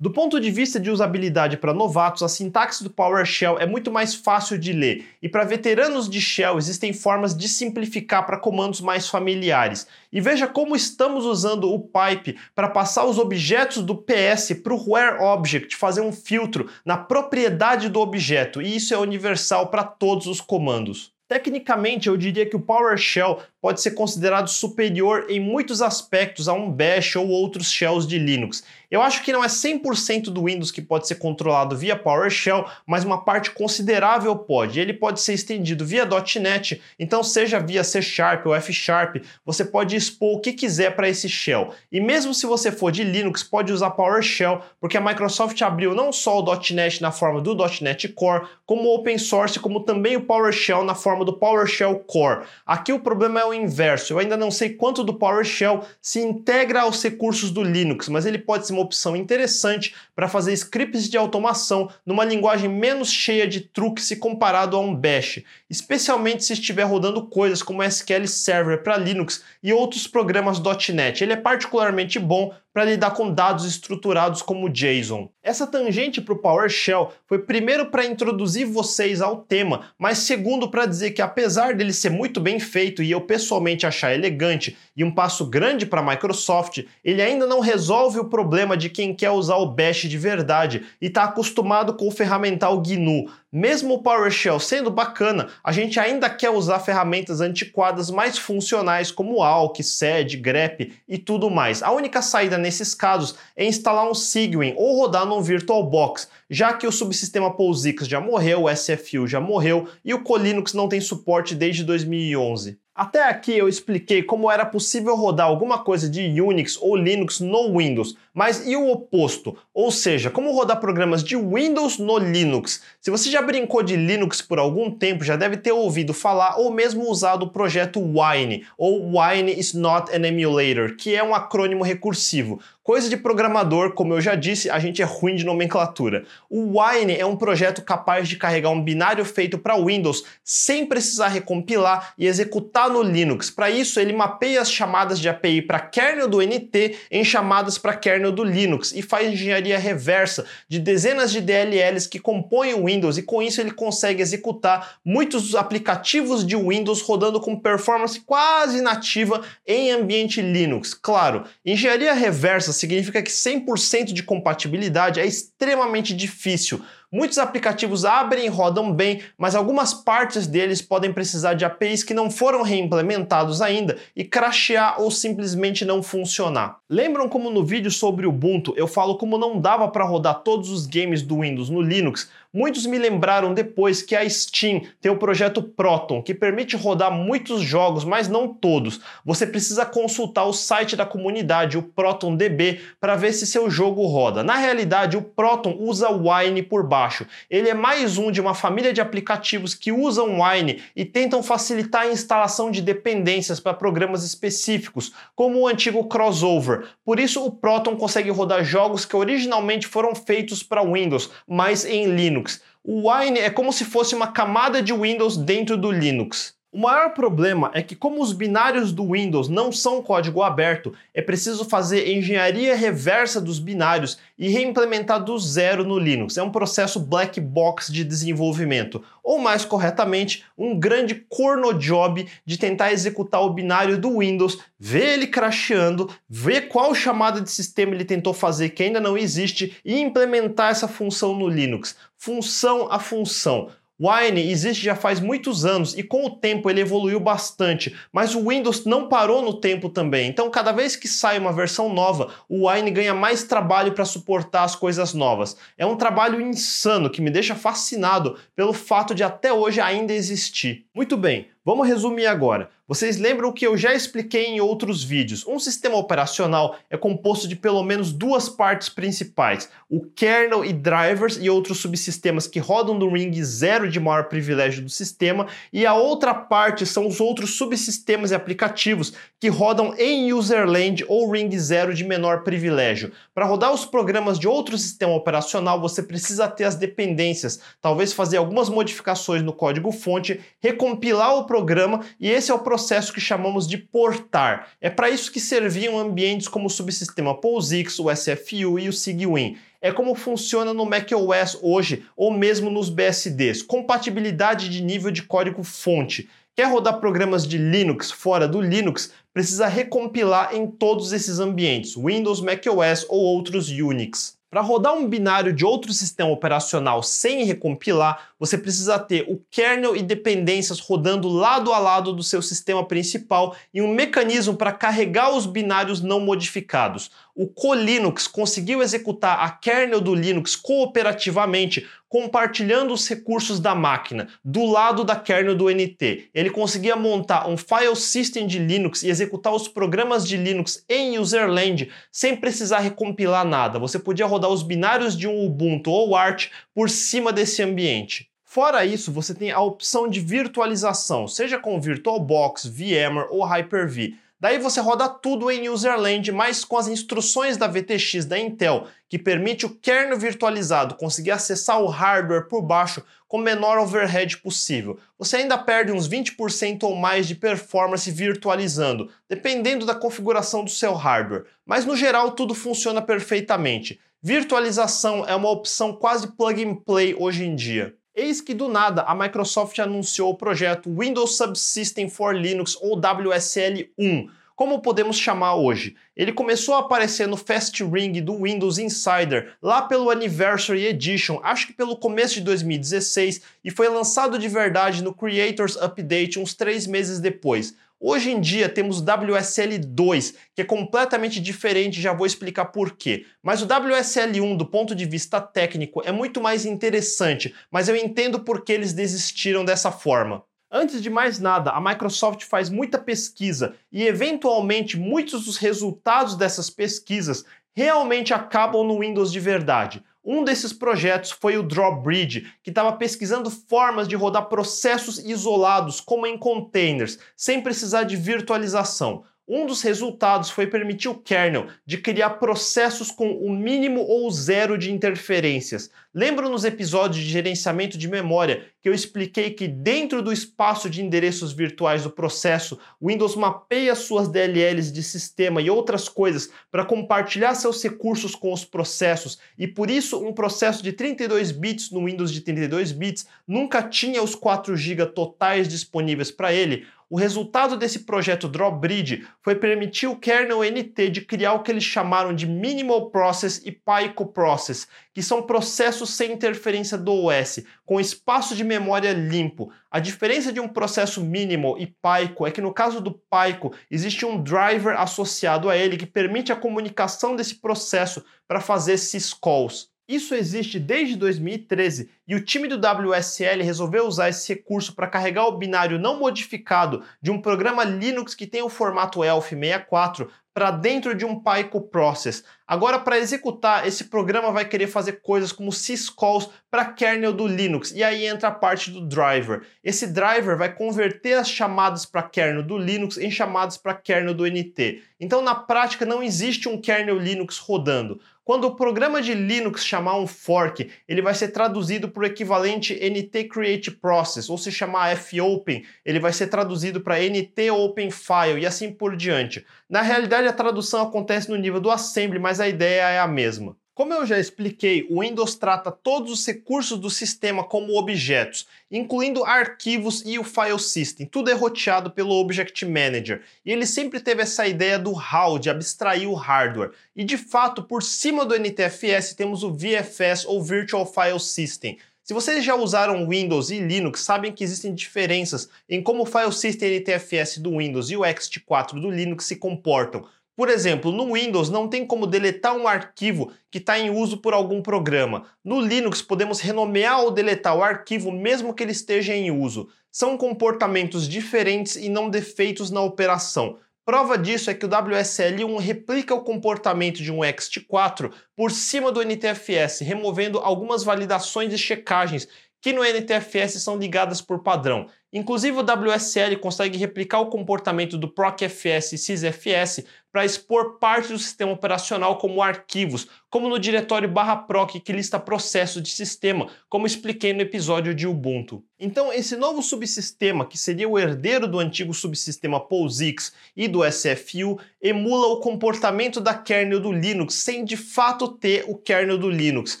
Do ponto de vista de usabilidade para novatos, a sintaxe do PowerShell é muito mais fácil de ler, e para veteranos de Shell existem formas de simplificar para comandos mais familiares. E veja como estamos usando o pipe para passar os objetos do PS para o WhereObject, fazer um filtro na propriedade do objeto, e isso é universal para todos os comandos. Tecnicamente, eu diria que o PowerShell pode ser considerado superior em muitos aspectos a um Bash ou outros shells de Linux. Eu acho que não é 100% do Windows que pode ser controlado via PowerShell, mas uma parte considerável pode. Ele pode ser estendido via .NET, então seja via C Sharp ou F Sharp, você pode expor o que quiser para esse shell. E mesmo se você for de Linux, pode usar PowerShell, porque a Microsoft abriu não só o .NET na forma do .NET Core, como o open source, como também o PowerShell na forma do PowerShell Core. Aqui o problema é inverso. Eu ainda não sei quanto do PowerShell se integra aos recursos do Linux, mas ele pode ser uma opção interessante para fazer scripts de automação numa linguagem menos cheia de truques se comparado a um Bash, especialmente se estiver rodando coisas como SQL Server para Linux e outros programas .NET. Ele é particularmente bom para lidar com dados estruturados como JSON. Essa tangente para o PowerShell foi primeiro para introduzir vocês ao tema, mas segundo para dizer que apesar dele ser muito bem feito e eu pessoalmente achar elegante e um passo grande para a Microsoft, ele ainda não resolve o problema de quem quer usar o Bash de verdade e está acostumado com o ferramental GNU. Mesmo o PowerShell sendo bacana, a gente ainda quer usar ferramentas antiquadas mais funcionais como Alk, Sed, grep e tudo mais. A única saída nesses casos é instalar um Cygwin ou rodar num VirtualBox, já que o subsistema POSIX já morreu, o SFU já morreu e o Colinux não tem suporte desde 2011. Até aqui eu expliquei como era possível rodar alguma coisa de Unix ou Linux no Windows, Mas e o oposto? Ou seja, como rodar programas de Windows no Linux? Se você já brincou de Linux por algum tempo, já deve ter ouvido falar ou mesmo usado o projeto Wine, ou Wine is not an emulator, que é um acrônimo recursivo. Coisa de programador, como eu já disse, a gente é ruim de nomenclatura. O Wine é um projeto capaz de carregar um binário feito para Windows sem precisar recompilar e executar no Linux. Para isso, ele mapeia as chamadas de API para kernel do NT em chamadas para kernel do Linux e faz engenharia reversa de dezenas de DLLs que compõem o Windows e com isso ele consegue executar muitos aplicativos de Windows rodando com performance quase nativa em ambiente Linux. Claro, engenharia reversa significa que 100% de compatibilidade é extremamente difícil. Muitos aplicativos abrem e rodam bem, mas algumas partes deles podem precisar de APIs que não foram reimplementados ainda e crashear ou simplesmente não funcionar. Lembram como no vídeo sobre Ubuntu eu falo como não dava para rodar todos os games do Windows no Linux? Muitos me lembraram depois que a Steam tem o projeto Proton, que permite rodar muitos jogos, mas não todos. Você precisa consultar o site da comunidade, o ProtonDB, para ver se seu jogo roda. Na realidade, o Proton usa Wine por baixo. Ele é mais um de uma família de aplicativos que usam Wine e tentam facilitar a instalação de dependências para programas específicos, como o antigo Crossover. Por isso, o Proton consegue rodar jogos que originalmente foram feitos para Windows, mas em Linux. Linux. O Wine é como se fosse uma camada de Windows dentro do Linux. O maior problema é que, como os binários do Windows não são código aberto, é preciso fazer engenharia reversa dos binários e reimplementar do zero no Linux. É um processo black box de desenvolvimento, ou mais corretamente, um grande corno job de tentar executar o binário do Windows, ver ele crasheando, ver qual chamada de sistema ele tentou fazer que ainda não existe e implementar essa função no Linux. Função a função. Wine existe já faz muitos anos e com o tempo ele evoluiu bastante, mas o Windows não parou no tempo também. Então, cada vez que sai uma versão nova, o Wine ganha mais trabalho para suportar as coisas novas. É um trabalho insano que me deixa fascinado pelo fato de até hoje ainda existir. Muito bem, vamos resumir agora. Vocês lembram que eu já expliquei em outros vídeos. Um sistema operacional é composto de pelo menos duas partes principais: o kernel e drivers e outros subsistemas que rodam no ring zero de maior privilégio do sistema, e a outra parte são os outros subsistemas e aplicativos que rodam em userland ou ring zero de menor privilégio. Para rodar os programas de outro sistema operacional, você precisa ter as dependências, talvez fazer algumas modificações no código fonte, recompilar o programa e esse é o processo que chamamos de portar. É para isso que serviam ambientes como o subsistema POSIX, o SFU e o SIGWIN. É como funciona no macOS hoje ou mesmo nos BSDs, compatibilidade de nível de código fonte. Quer rodar programas de Linux fora do Linux? Precisa recompilar em todos esses ambientes, Windows, macOS ou outros Unix. Para rodar um binário de outro sistema operacional sem recompilar, você precisa ter o kernel e dependências rodando lado a lado do seu sistema principal e um mecanismo para carregar os binários não modificados. O Colinux conseguiu executar a kernel do Linux cooperativamente, compartilhando os recursos da máquina do lado da kernel do NT. Ele conseguia montar um file system de Linux e executar os programas de Linux em userland sem precisar recompilar nada. Você podia rodar os binários de um Ubuntu ou Arch por cima desse ambiente. Fora isso, você tem a opção de virtualização, seja com VirtualBox, VMware ou Hyper-V. Daí você roda tudo em userland, mas com as instruções da VTX da Intel, que permite o kernel virtualizado conseguir acessar o hardware por baixo com o menor overhead possível. Você ainda perde uns 20% ou mais de performance virtualizando, dependendo da configuração do seu hardware, mas no geral tudo funciona perfeitamente. Virtualização é uma opção quase plug and play hoje em dia. Eis que do nada a Microsoft anunciou o projeto Windows Subsystem for Linux ou WSL1, como podemos chamar hoje. Ele começou a aparecer no Fast Ring do Windows Insider lá pelo Anniversary Edition, acho que pelo começo de 2016, e foi lançado de verdade no Creators Update uns três meses depois. Hoje em dia temos o WSL2, que é completamente diferente, já vou explicar por quê. Mas o WSL1, do ponto de vista técnico, é muito mais interessante, mas eu entendo por que eles desistiram dessa forma. Antes de mais nada, a Microsoft faz muita pesquisa e, eventualmente, muitos dos resultados dessas pesquisas realmente acabam no Windows de verdade. Um desses projetos foi o Drawbridge, que estava pesquisando formas de rodar processos isolados, como em containers, sem precisar de virtualização. Um dos resultados foi permitir o kernel de criar processos com o mínimo ou zero de interferências. Lembro nos episódios de gerenciamento de memória que eu expliquei que dentro do espaço de endereços virtuais do processo, o Windows mapeia suas DLLs de sistema e outras coisas para compartilhar seus recursos com os processos, e por isso um processo de 32 bits no Windows de 32 bits nunca tinha os 4 GB totais disponíveis para ele, o resultado desse projeto Drawbridge foi permitir o kernel NT de criar o que eles chamaram de Minimal Process e Pico Process, que são processos sem interferência do OS, com espaço de memória limpo. A diferença de um processo minimal e Pico é que no caso do Pico existe um driver associado a ele que permite a comunicação desse processo para fazer syscalls. Isso existe desde 2013 e o time do WSL resolveu usar esse recurso para carregar o binário não modificado de um programa Linux que tem o formato ELF64 para dentro de um Pico Process. Agora, para executar, esse programa vai querer fazer coisas como syscalls para kernel do Linux, e aí entra a parte do driver. Esse driver vai converter as chamadas para kernel do Linux em chamadas para kernel do NT. Então, na prática, não existe um kernel Linux rodando. Quando o programa de Linux chamar um fork, ele vai ser traduzido por equivalente NT Create Process, ou se chamar fopen, ele vai ser traduzido para NT Open File e assim por diante. Na realidade, a tradução acontece no nível do assembly, mas a ideia é a mesma. Como eu já expliquei, o Windows trata todos os recursos do sistema como objetos, incluindo arquivos e o file system. Tudo é roteado pelo Object Manager. E ele sempre teve essa ideia do HAL, de abstrair o hardware. E de fato, por cima do NTFS temos o VFS ou Virtual File System. Se vocês já usaram Windows e Linux, sabem que existem diferenças em como o file system NTFS do Windows e o ext4 do Linux se comportam. Por exemplo, no Windows não tem como deletar um arquivo que está em uso por algum programa. No Linux podemos renomear ou deletar o arquivo mesmo que ele esteja em uso. São comportamentos diferentes e não defeitos na operação. Prova disso é que o WSL1 replica o comportamento de um ext4 por cima do NTFS, removendo algumas validações e checagens que no NTFS são ligadas por padrão. Inclusive o WSL consegue replicar o comportamento do ProcFS e SysFS para expor parte do sistema operacional como arquivos, como no diretório barra proc que lista processos de sistema, como expliquei no episódio de Ubuntu. Então, esse novo subsistema, que seria o herdeiro do antigo subsistema POSIX e do SFU, emula o comportamento da kernel do Linux sem de fato ter o kernel do Linux,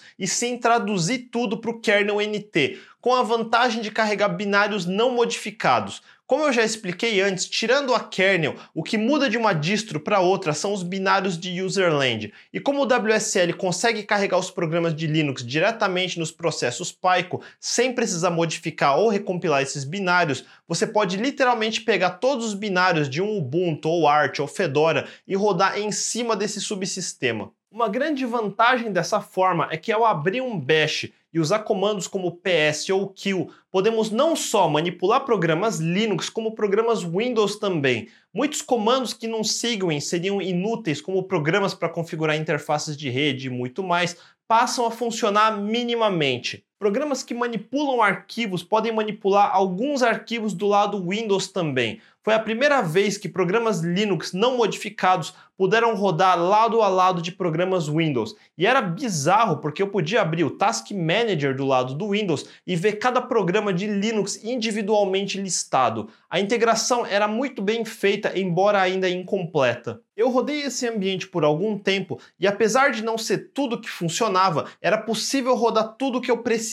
e sem traduzir tudo para o kernel NT, com a vantagem de carregar binários não modificados. Como eu já expliquei antes, tirando a kernel, o que muda de uma distro para outra são os binários de userland. E como o WSL consegue carregar os programas de Linux diretamente nos processos Pico, sem precisar modificar ou recompilar esses binários, você pode literalmente pegar todos os binários de um Ubuntu ou Arch ou Fedora e rodar em cima desse subsistema. Uma grande vantagem dessa forma é que ao abrir um bash e usar comandos como ps ou kill, podemos não só manipular programas Linux, como programas Windows também. Muitos comandos que não sigam seriam inúteis, como programas para configurar interfaces de rede e muito mais, passam a funcionar minimamente. Programas que manipulam arquivos podem manipular alguns arquivos do lado Windows também. Foi a primeira vez que programas Linux não modificados puderam rodar lado a lado de programas Windows. E era bizarro porque eu podia abrir o Task Manager do lado do Windows e ver cada programa de Linux individualmente listado. A integração era muito bem feita, embora ainda incompleta. Eu rodei esse ambiente por algum tempo e apesar de não ser tudo que funcionava, era possível rodar tudo que eu precisava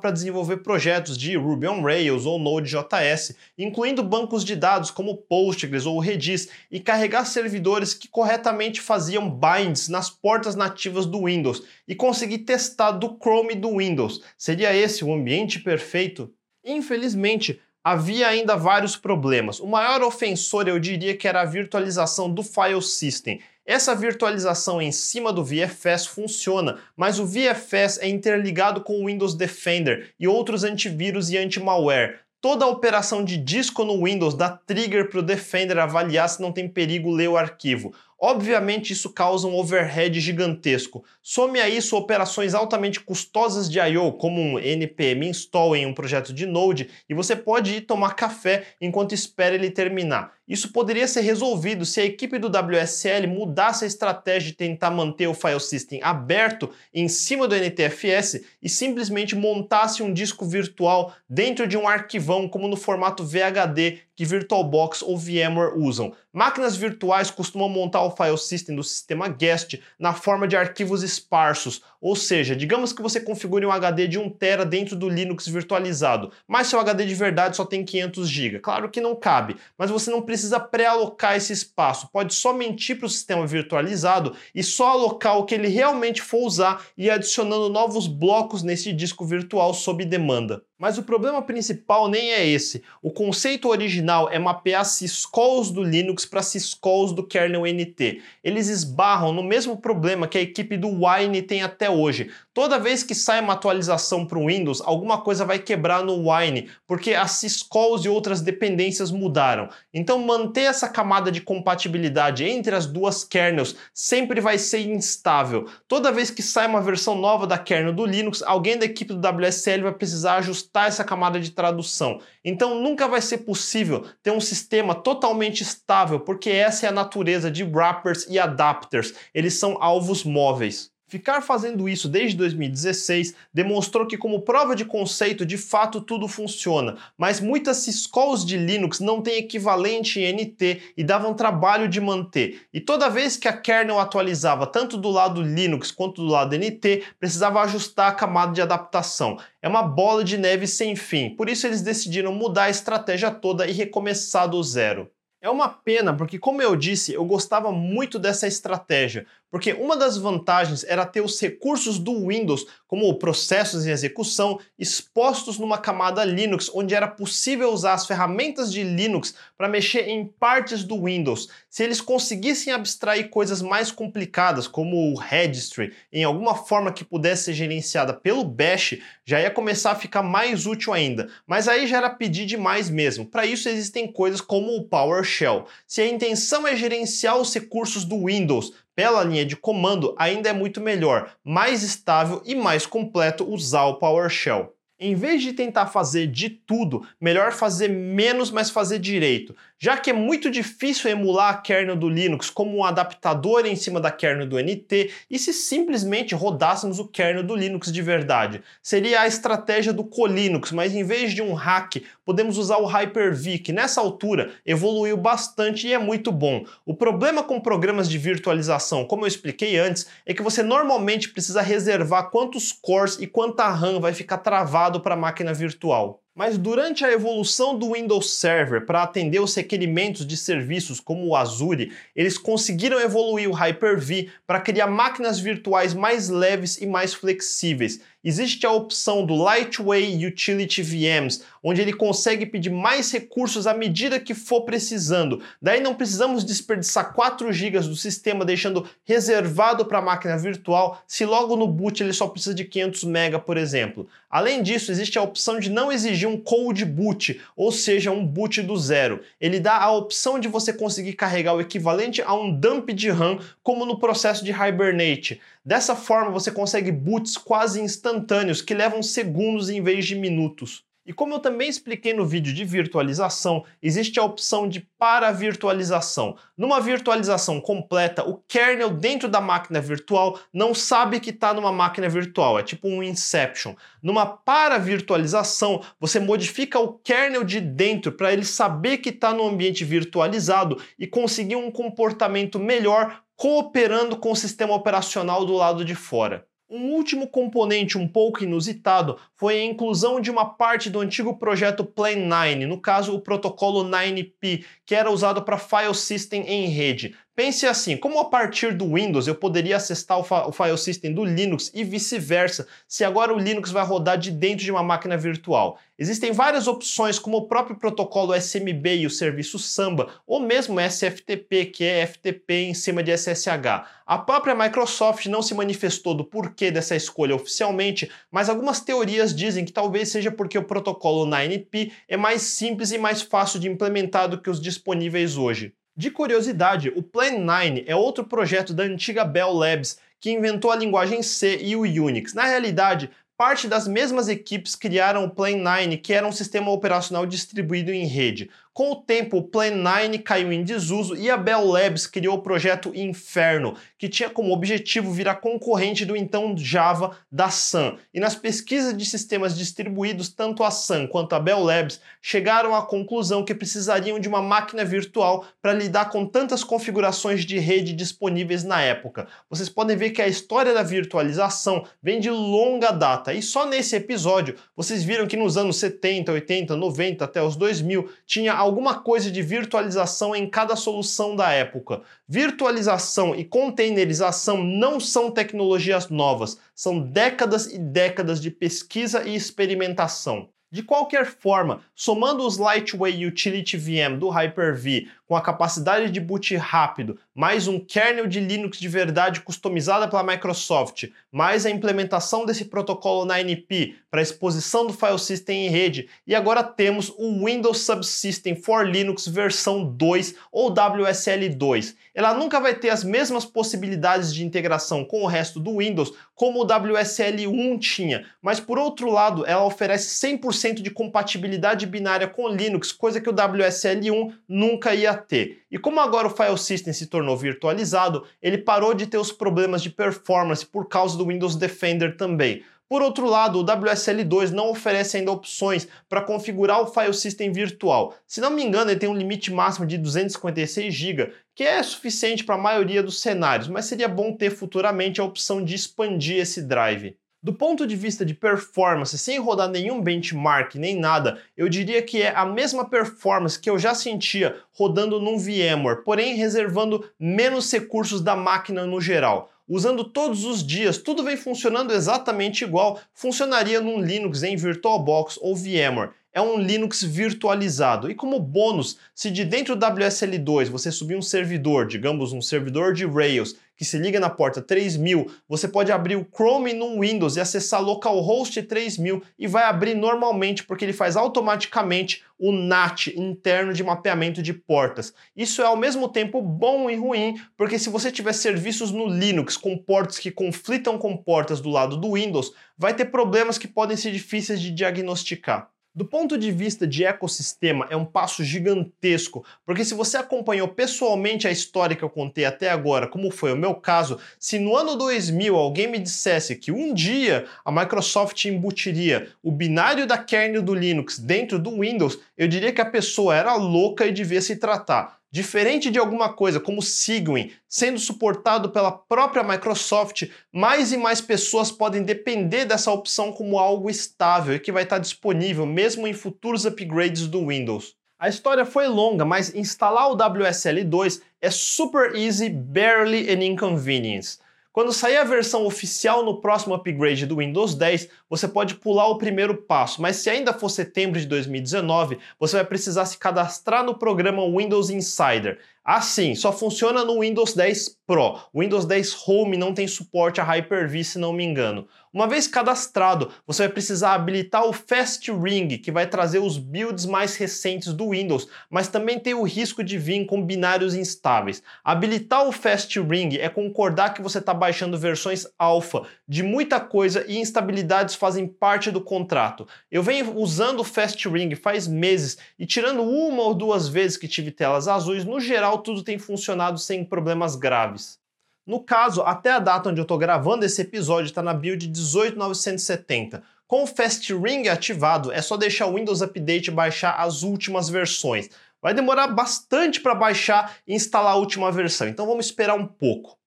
para desenvolver projetos de Ruby on Rails ou Node.js, incluindo bancos de dados como Postgres ou Redis e carregar servidores que corretamente faziam binds nas portas nativas do Windows e conseguir testar do Chrome do Windows. Seria esse o ambiente perfeito? Infelizmente, havia ainda vários problemas. O maior ofensor eu diria que era a virtualização do file system. Essa virtualização em cima do VFS funciona, mas o VFS é interligado com o Windows Defender e outros antivírus e anti-malware. Toda a operação de disco no Windows dá trigger para o Defender avaliar se não tem perigo ler o arquivo. Obviamente, isso causa um overhead gigantesco. Some a isso operações altamente custosas de I.O., como um npm install em um projeto de Node, e você pode ir tomar café enquanto espera ele terminar. Isso poderia ser resolvido se a equipe do WSL mudasse a estratégia de tentar manter o file system aberto em cima do NTFS e simplesmente montasse um disco virtual dentro de um arquivão, como no formato VHD que VirtualBox ou VMware usam. Máquinas virtuais costumam montar o file system do sistema guest na forma de arquivos esparsos, ou seja, digamos que você configure um HD de 1TB dentro do Linux virtualizado, mas seu HD de verdade só tem 500 GB. Claro que não cabe, mas você não precisa pré-alocar esse espaço, pode só mentir para o sistema virtualizado e só alocar o que ele realmente for usar e ir adicionando novos blocos nesse disco virtual sob demanda. Mas o problema principal nem é esse. O conceito original é mapear syscalls do Linux para syscalls do kernel NT. Eles esbarram no mesmo problema que a equipe do Wine tem até hoje. Toda vez que sai uma atualização para o Windows, alguma coisa vai quebrar no Wine, porque as syscalls e outras dependências mudaram. Então manter essa camada de compatibilidade entre as duas kernels sempre vai ser instável. Toda vez que sai uma versão nova da kernel do Linux, alguém da equipe do WSL vai precisar ajustar essa camada de tradução. Então nunca vai ser possível ter um sistema totalmente estável, porque essa é a natureza de wrappers e adapters. Eles são alvos móveis. Ficar fazendo isso desde 2016 demonstrou que, como prova de conceito, de fato tudo funciona, mas muitas syscalls de Linux não têm equivalente em NT e davam trabalho de manter. E toda vez que a kernel atualizava tanto do lado Linux quanto do lado NT, precisava ajustar a camada de adaptação. É uma bola de neve sem fim, por isso eles decidiram mudar a estratégia toda e recomeçar do zero. É uma pena, porque, como eu disse, eu gostava muito dessa estratégia, porque uma das vantagens era ter os recursos do Windows, como processos em execução, expostos numa camada Linux, onde era possível usar as ferramentas de Linux para mexer em partes do Windows. Se eles conseguissem abstrair coisas mais complicadas, como o registry, em alguma forma que pudesse ser gerenciada pelo Bash, já ia começar a ficar mais útil ainda. Mas aí já era pedir demais mesmo. Para isso existem coisas como o PowerShell. Se a intenção é gerenciar os recursos do Windows, pela linha de comando ainda é muito melhor, mais estável e mais completo usar o PowerShell. Em vez de tentar fazer de tudo, melhor fazer menos, mas fazer direito. Já que é muito difícil emular a kernel do Linux como um adaptador em cima da kernel do NT, e se simplesmente rodássemos o kernel do Linux de verdade? Seria a estratégia do Colinux, mas em vez de um hack, podemos usar o Hyper-V, que nessa altura evoluiu bastante e é muito bom. O problema com programas de virtualização, como eu expliquei antes, é que você normalmente precisa reservar quantos cores e quanta RAM vai ficar travado para a máquina virtual. Mas durante a evolução do Windows Server para atender os requerimentos de serviços como o Azure, eles conseguiram evoluir o Hyper-V para criar máquinas virtuais mais leves e mais flexíveis existe a opção do Lightweight Utility VMs, onde ele consegue pedir mais recursos à medida que for precisando. Daí não precisamos desperdiçar 4 GB do sistema deixando reservado para a máquina virtual, se logo no boot ele só precisa de 500 MB, por exemplo. Além disso, existe a opção de não exigir um cold boot, ou seja, um boot do zero. Ele dá a opção de você conseguir carregar o equivalente a um dump de RAM, como no processo de Hibernate. Dessa forma, você consegue boots quase instantâneos que levam segundos em vez de minutos. E como eu também expliquei no vídeo de virtualização, existe a opção de para-virtualização. Numa virtualização completa, o kernel dentro da máquina virtual não sabe que está numa máquina virtual, é tipo um inception. Numa para-virtualização, você modifica o kernel de dentro para ele saber que está no ambiente virtualizado e conseguir um comportamento melhor cooperando com o sistema operacional do lado de fora. Um último componente um pouco inusitado foi a inclusão de uma parte do antigo projeto Plan9, no caso o protocolo 9P, que era usado para file system em rede. Pense assim, como a partir do Windows eu poderia acessar o, o file system do Linux e vice-versa, se agora o Linux vai rodar de dentro de uma máquina virtual. Existem várias opções, como o próprio protocolo SMB e o serviço Samba, ou mesmo SFTP, que é FTP em cima de SSH. A própria Microsoft não se manifestou do porquê dessa escolha oficialmente, mas algumas teorias dizem que talvez seja porque o protocolo 9P é mais simples e mais fácil de implementar do que os disponíveis hoje. De curiosidade, o Plan 9 é outro projeto da antiga Bell Labs que inventou a linguagem C e o Unix. Na realidade, parte das mesmas equipes criaram o Plan 9, que era um sistema operacional distribuído em rede. Com o tempo, o Plan 9 caiu em desuso e a Bell Labs criou o projeto Inferno, que tinha como objetivo virar concorrente do então Java da Sun. E nas pesquisas de sistemas distribuídos, tanto a Sun quanto a Bell Labs chegaram à conclusão que precisariam de uma máquina virtual para lidar com tantas configurações de rede disponíveis na época. Vocês podem ver que a história da virtualização vem de longa data e só nesse episódio vocês viram que nos anos 70, 80, 90 até os 2000 tinha alguma coisa de virtualização em cada solução da época. Virtualização e containerização não são tecnologias novas, são décadas e décadas de pesquisa e experimentação. De qualquer forma, somando os Lightweight Utility VM do Hyper-V com a capacidade de boot rápido, mais um kernel de Linux de verdade customizada pela Microsoft, mais a implementação desse protocolo na NP para exposição do file system em rede, e agora temos o Windows Subsystem for Linux versão 2 ou WSL2. Ela nunca vai ter as mesmas possibilidades de integração com o resto do Windows como o WSL1 tinha, mas por outro lado, ela oferece 100% de compatibilidade binária com Linux, coisa que o WSL1 nunca ia ter. E como agora o file system se tornou virtualizado, ele parou de ter os problemas de performance por causa do Windows Defender também. Por outro lado, o WSL2 não oferece ainda opções para configurar o file system virtual. Se não me engano, ele tem um limite máximo de 256 GB, que é suficiente para a maioria dos cenários, mas seria bom ter futuramente a opção de expandir esse drive. Do ponto de vista de performance, sem rodar nenhum benchmark nem nada, eu diria que é a mesma performance que eu já sentia rodando num VMware, porém reservando menos recursos da máquina no geral. Usando todos os dias, tudo vem funcionando exatamente igual, funcionaria num Linux em VirtualBox ou VMware é um Linux virtualizado. E como bônus, se de dentro do WSL2 você subir um servidor, digamos um servidor de Rails, que se liga na porta 3000, você pode abrir o Chrome no Windows e acessar localhost 3000 e vai abrir normalmente porque ele faz automaticamente o NAT interno de mapeamento de portas. Isso é ao mesmo tempo bom e ruim, porque se você tiver serviços no Linux com portas que conflitam com portas do lado do Windows, vai ter problemas que podem ser difíceis de diagnosticar. Do ponto de vista de ecossistema, é um passo gigantesco, porque se você acompanhou pessoalmente a história que eu contei até agora, como foi o meu caso, se no ano 2000 alguém me dissesse que um dia a Microsoft embutiria o binário da kernel do Linux dentro do Windows, eu diria que a pessoa era louca e devia se tratar. Diferente de alguma coisa como Sigwin sendo suportado pela própria Microsoft, mais e mais pessoas podem depender dessa opção como algo estável e que vai estar disponível mesmo em futuros upgrades do Windows. A história foi longa, mas instalar o WSL2 é super easy, barely an inconvenience. Quando sair a versão oficial no próximo upgrade do Windows 10, você pode pular o primeiro passo, mas se ainda for setembro de 2019, você vai precisar se cadastrar no programa Windows Insider. Assim, só funciona no Windows 10 Pro. O Windows 10 Home não tem suporte a Hyper-V, se não me engano. Uma vez cadastrado, você vai precisar habilitar o Fast Ring, que vai trazer os builds mais recentes do Windows, mas também tem o risco de vir com binários instáveis. Habilitar o Fast Ring é concordar que você está baixando versões alfa de muita coisa e instabilidades fazem parte do contrato. Eu venho usando o Fast Ring faz meses e tirando uma ou duas vezes que tive telas azuis, no geral geral, tudo tem funcionado sem problemas graves. No caso, até a data onde eu estou gravando esse episódio está na build 18970. Com o Fast Ring ativado, é só deixar o Windows Update baixar as últimas versões. Vai demorar bastante para baixar e instalar a última versão, então vamos esperar um pouco.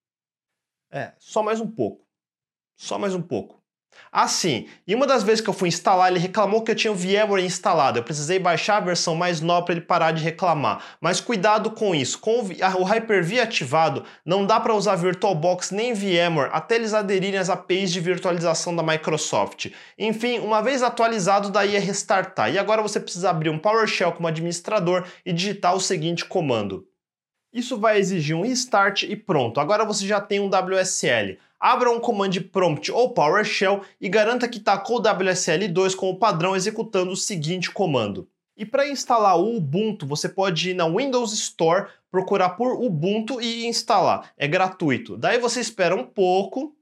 É, só mais um pouco. Só mais um pouco. Assim, e uma das vezes que eu fui instalar, ele reclamou que eu tinha o VMware instalado. Eu precisei baixar a versão mais nova para ele parar de reclamar. Mas cuidado com isso. Com o Hyper-V ativado, não dá para usar VirtualBox nem VMware até eles aderirem às APIs de virtualização da Microsoft. Enfim, uma vez atualizado, daí é restartar. E agora você precisa abrir um PowerShell como administrador e digitar o seguinte comando. Isso vai exigir um restart e pronto. Agora você já tem um WSL abra um command prompt ou PowerShell e garanta que tacou o WSL2 com o padrão executando o seguinte comando. E para instalar o Ubuntu, você pode ir na Windows Store, procurar por Ubuntu e instalar. É gratuito. Daí você espera um pouco,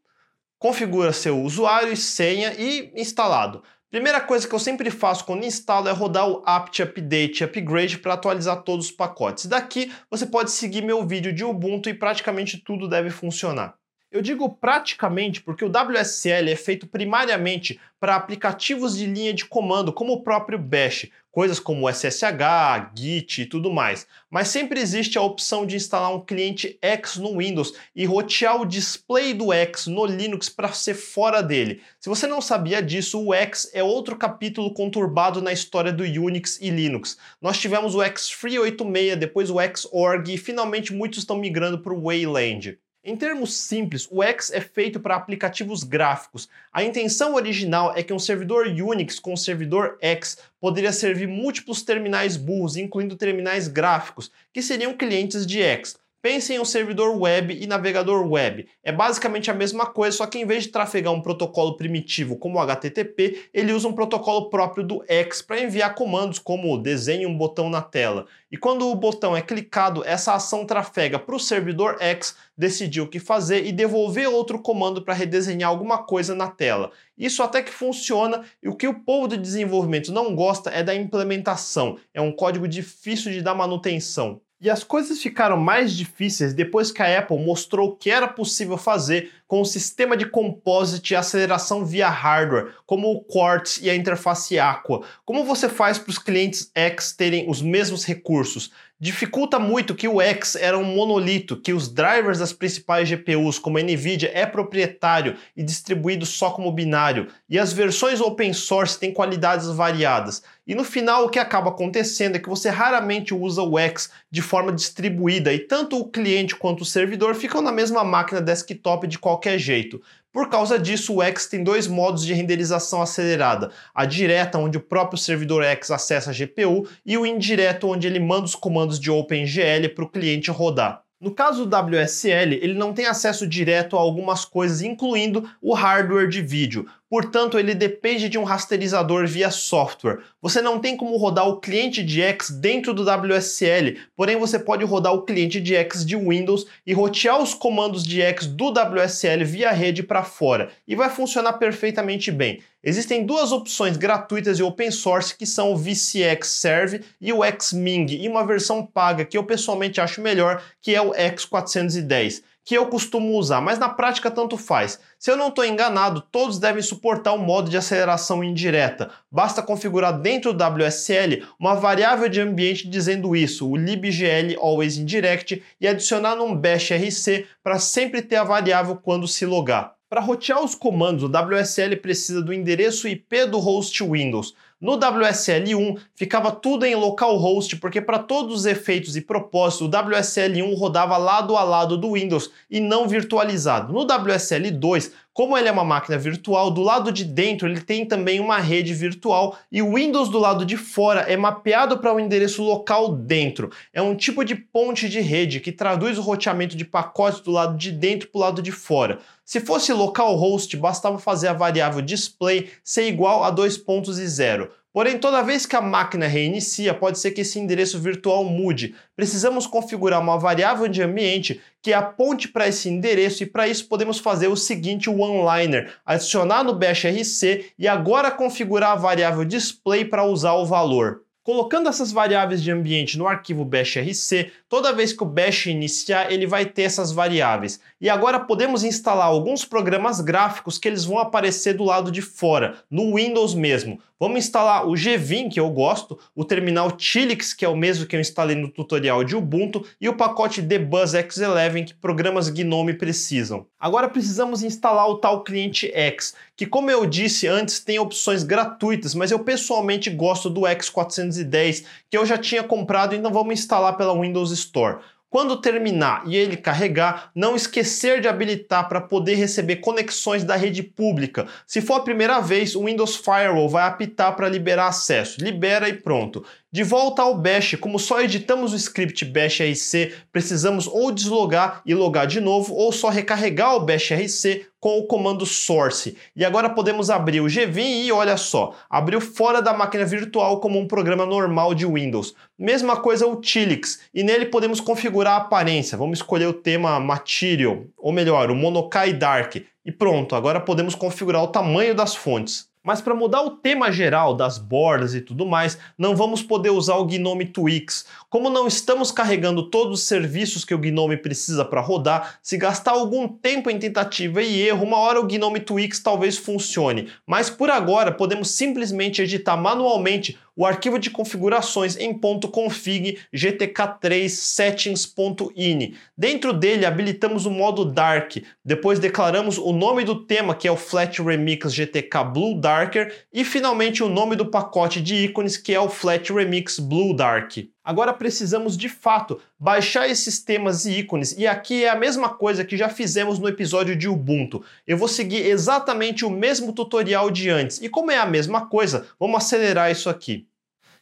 configura seu usuário e senha e instalado. Primeira coisa que eu sempre faço quando instalo é rodar o apt update upgrade para atualizar todos os pacotes. Daqui você pode seguir meu vídeo de Ubuntu e praticamente tudo deve funcionar. Eu digo praticamente porque o WSL é feito primariamente para aplicativos de linha de comando, como o próprio Bash, coisas como SSH, Git e tudo mais. Mas sempre existe a opção de instalar um cliente X no Windows e rotear o display do X no Linux para ser fora dele. Se você não sabia disso, o X é outro capítulo conturbado na história do Unix e Linux. Nós tivemos o X386, depois o Xorg e finalmente muitos estão migrando para o Wayland. Em termos simples, o X é feito para aplicativos gráficos. A intenção original é que um servidor Unix com servidor X poderia servir múltiplos terminais burros, incluindo terminais gráficos, que seriam clientes de X. Pense em um servidor web e navegador web. É basicamente a mesma coisa, só que em vez de trafegar um protocolo primitivo como o HTTP, ele usa um protocolo próprio do X para enviar comandos como desenhe um botão na tela. E quando o botão é clicado, essa ação trafega para o servidor X decidir o que fazer e devolver outro comando para redesenhar alguma coisa na tela. Isso até que funciona e o que o povo de desenvolvimento não gosta é da implementação. É um código difícil de dar manutenção. E as coisas ficaram mais difíceis depois que a Apple mostrou o que era possível fazer com o sistema de composite e aceleração via hardware, como o Quartz e a interface Aqua. Como você faz para os clientes X terem os mesmos recursos? Dificulta muito que o X era um monolito, que os drivers das principais GPUs, como a Nvidia, é proprietário e distribuído só como binário, e as versões open source têm qualidades variadas. E no final o que acaba acontecendo é que você raramente usa o X de forma distribuída e tanto o cliente quanto o servidor ficam na mesma máquina desktop de qualquer jeito. Por causa disso, o X tem dois modos de renderização acelerada: a direta, onde o próprio servidor X acessa a GPU, e o indireto, onde ele manda os comandos de OpenGL para o cliente rodar. No caso do WSL, ele não tem acesso direto a algumas coisas, incluindo o hardware de vídeo. Portanto, ele depende de um rasterizador via software. Você não tem como rodar o cliente de X dentro do WSL, porém você pode rodar o cliente de X de Windows e rotear os comandos de X do WSL via rede para fora, e vai funcionar perfeitamente bem. Existem duas opções gratuitas e open source que são o VCX Serve e o Xming, e uma versão paga que eu pessoalmente acho melhor, que é o X410 que eu costumo usar, mas na prática tanto faz. Se eu não estou enganado, todos devem suportar o modo de aceleração indireta. Basta configurar dentro do WSL uma variável de ambiente dizendo isso, o libgl always indirect, e adicionar num bash rc para sempre ter a variável quando se logar. Para rotear os comandos, o WSL precisa do endereço IP do host Windows. No WSL1 ficava tudo em localhost, porque para todos os efeitos e propósitos, o WSL1 rodava lado a lado do Windows e não virtualizado. No WSL2, como ele é uma máquina virtual, do lado de dentro ele tem também uma rede virtual e o Windows do lado de fora é mapeado para o um endereço local dentro. É um tipo de ponte de rede que traduz o roteamento de pacotes do lado de dentro para o lado de fora. Se fosse localhost, bastava fazer a variável display ser igual a dois pontos e zero. Porém, toda vez que a máquina reinicia, pode ser que esse endereço virtual mude. Precisamos configurar uma variável de ambiente que aponte para esse endereço e para isso podemos fazer o seguinte one-liner, adicionar no bash rc e agora configurar a variável display para usar o valor. Colocando essas variáveis de ambiente no arquivo bashrc, toda vez que o bash iniciar, ele vai ter essas variáveis. E agora podemos instalar alguns programas gráficos que eles vão aparecer do lado de fora, no Windows mesmo. Vamos instalar o Gvim, que eu gosto, o terminal Tilix, que é o mesmo que eu instalei no tutorial de Ubuntu, e o pacote Debuzz X11 que programas GNOME precisam. Agora precisamos instalar o tal cliente X, que como eu disse antes, tem opções gratuitas, mas eu pessoalmente gosto do X410, que eu já tinha comprado, então vamos instalar pela Windows Store. Quando terminar e ele carregar, não esquecer de habilitar para poder receber conexões da rede pública. Se for a primeira vez, o Windows Firewall vai apitar para liberar acesso. Libera e pronto. De volta ao Bash, como só editamos o script Bash RC, precisamos ou deslogar e logar de novo, ou só recarregar o Bash RC com o comando source. E agora podemos abrir o Gvim e olha só, abriu fora da máquina virtual como um programa normal de Windows. Mesma coisa o Tilix, e nele podemos configurar a aparência. Vamos escolher o tema Material, ou melhor, o Monokai Dark. E pronto, agora podemos configurar o tamanho das fontes. Mas para mudar o tema geral das bordas e tudo mais, não vamos poder usar o Gnome Twix. Como não estamos carregando todos os serviços que o Gnome precisa para rodar, se gastar algum tempo em tentativa e erro, uma hora o Gnome Twix talvez funcione. Mas por agora podemos simplesmente editar manualmente o arquivo de configurações em .config gtk3 settings.ini. Dentro dele habilitamos o modo Dark, depois declaramos o nome do tema que é o Flat Remix GTK Blue Darker e finalmente o nome do pacote de ícones que é o Flat Remix Blue Dark. Agora precisamos de fato baixar esses temas e ícones, e aqui é a mesma coisa que já fizemos no episódio de Ubuntu. Eu vou seguir exatamente o mesmo tutorial de antes, e como é a mesma coisa, vamos acelerar isso aqui.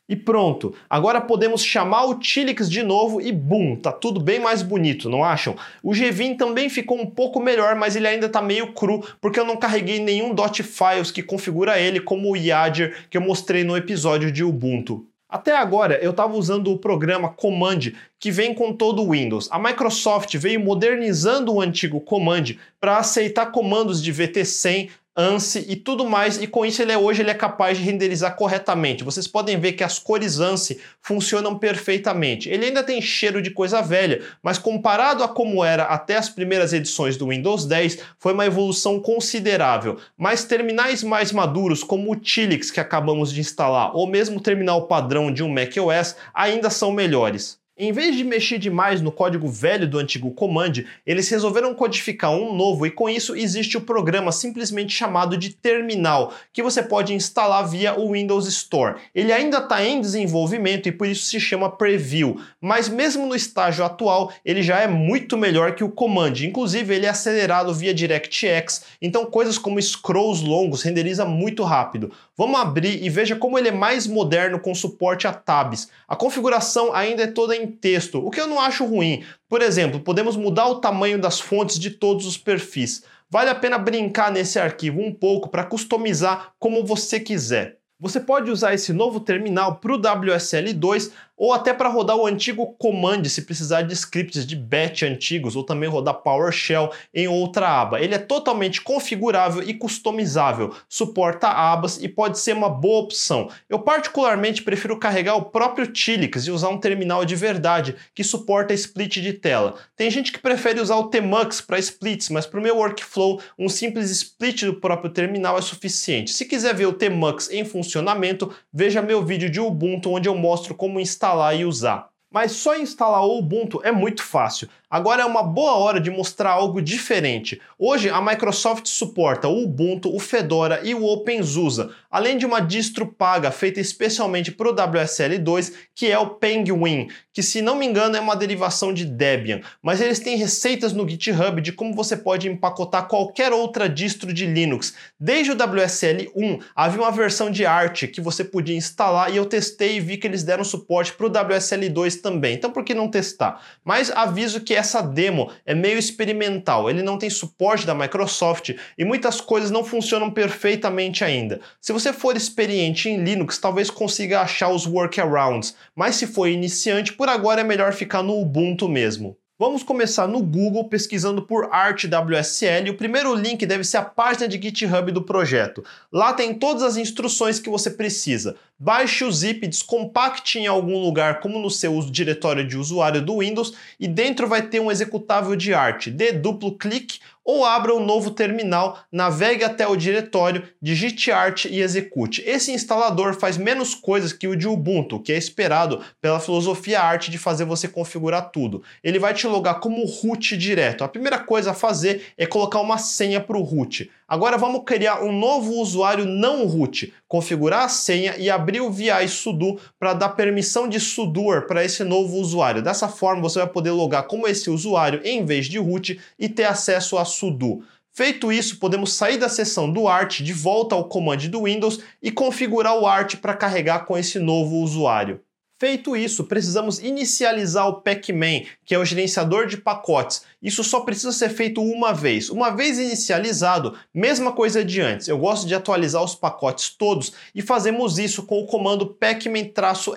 E pronto, agora podemos chamar o Tilix de novo e bum, tá tudo bem mais bonito, não acham? O Gvim também ficou um pouco melhor, mas ele ainda tá meio cru, porque eu não carreguei nenhum .files que configura ele como o Yagger que eu mostrei no episódio de Ubuntu. Até agora eu estava usando o programa Command, que vem com todo o Windows. A Microsoft veio modernizando o antigo Command para aceitar comandos de VT100, ANSI e tudo mais, e com isso ele é, hoje ele é capaz de renderizar corretamente. Vocês podem ver que as cores ANSI funcionam perfeitamente. Ele ainda tem cheiro de coisa velha, mas comparado a como era até as primeiras edições do Windows 10, foi uma evolução considerável. Mas terminais mais maduros, como o Tilix que acabamos de instalar, ou mesmo o terminal padrão de um macOS, ainda são melhores. Em vez de mexer demais no código velho do antigo Command, eles resolveram codificar um novo e com isso existe o programa simplesmente chamado de Terminal, que você pode instalar via o Windows Store. Ele ainda está em desenvolvimento e por isso se chama Preview, mas mesmo no estágio atual ele já é muito melhor que o Command, inclusive ele é acelerado via DirectX, então coisas como scrolls longos renderiza muito rápido. Vamos abrir e veja como ele é mais moderno com suporte a tabs. A configuração ainda é toda em texto, o que eu não acho ruim. Por exemplo, podemos mudar o tamanho das fontes de todos os perfis. Vale a pena brincar nesse arquivo um pouco para customizar como você quiser. Você pode usar esse novo terminal para o WSL2 ou até para rodar o antigo command se precisar de scripts de batch antigos ou também rodar PowerShell em outra aba. Ele é totalmente configurável e customizável, suporta abas e pode ser uma boa opção. Eu particularmente prefiro carregar o próprio Tilix e usar um terminal de verdade que suporta split de tela. Tem gente que prefere usar o Tmux para splits, mas para o meu workflow um simples split do próprio terminal é suficiente. Se quiser ver o Tmux em funcionamento, veja meu vídeo de Ubuntu onde eu mostro como instalar instalar e usar. Mas só instalar o Ubuntu é muito fácil. Agora é uma boa hora de mostrar algo diferente. Hoje a Microsoft suporta o Ubuntu, o Fedora e o OpenSUSE, além de uma distro paga feita especialmente para o WSL2, que é o Penguin, que se não me engano é uma derivação de Debian, mas eles têm receitas no GitHub de como você pode empacotar qualquer outra distro de Linux. Desde o WSL1 havia uma versão de Arch que você podia instalar e eu testei e vi que eles deram suporte para o WSL2 também, então por que não testar? Mas aviso que essa demo é meio experimental, ele não tem suporte da Microsoft e muitas coisas não funcionam perfeitamente ainda. Se você for experiente em Linux, talvez consiga achar os workarounds, mas se for iniciante, por agora é melhor ficar no Ubuntu mesmo. Vamos começar no Google pesquisando por ArchWSL. O primeiro link deve ser a página de GitHub do projeto. Lá tem todas as instruções que você precisa. Baixe o zip, descompacte em algum lugar, como no seu diretório de usuário do Windows, e dentro vai ter um executável de arte. Dê duplo clique ou abra um novo terminal, navegue até o diretório, digite art e execute. Esse instalador faz menos coisas que o de Ubuntu, que é esperado pela filosofia arte de fazer você configurar tudo. Ele vai te logar como root direto. A primeira coisa a fazer é colocar uma senha para o root. Agora vamos criar um novo usuário não root, configurar a senha e abrir o VI sudo para dar permissão de sudoer para esse novo usuário. Dessa forma você vai poder logar como esse usuário em vez de root e ter acesso a sudo. Feito isso, podemos sair da seção do Art de volta ao comando do Windows e configurar o Art para carregar com esse novo usuário. Feito isso, precisamos inicializar o Pacman, que é o gerenciador de pacotes. Isso só precisa ser feito uma vez. Uma vez inicializado, mesma coisa de antes. Eu gosto de atualizar os pacotes todos e fazemos isso com o comando pacman-syu.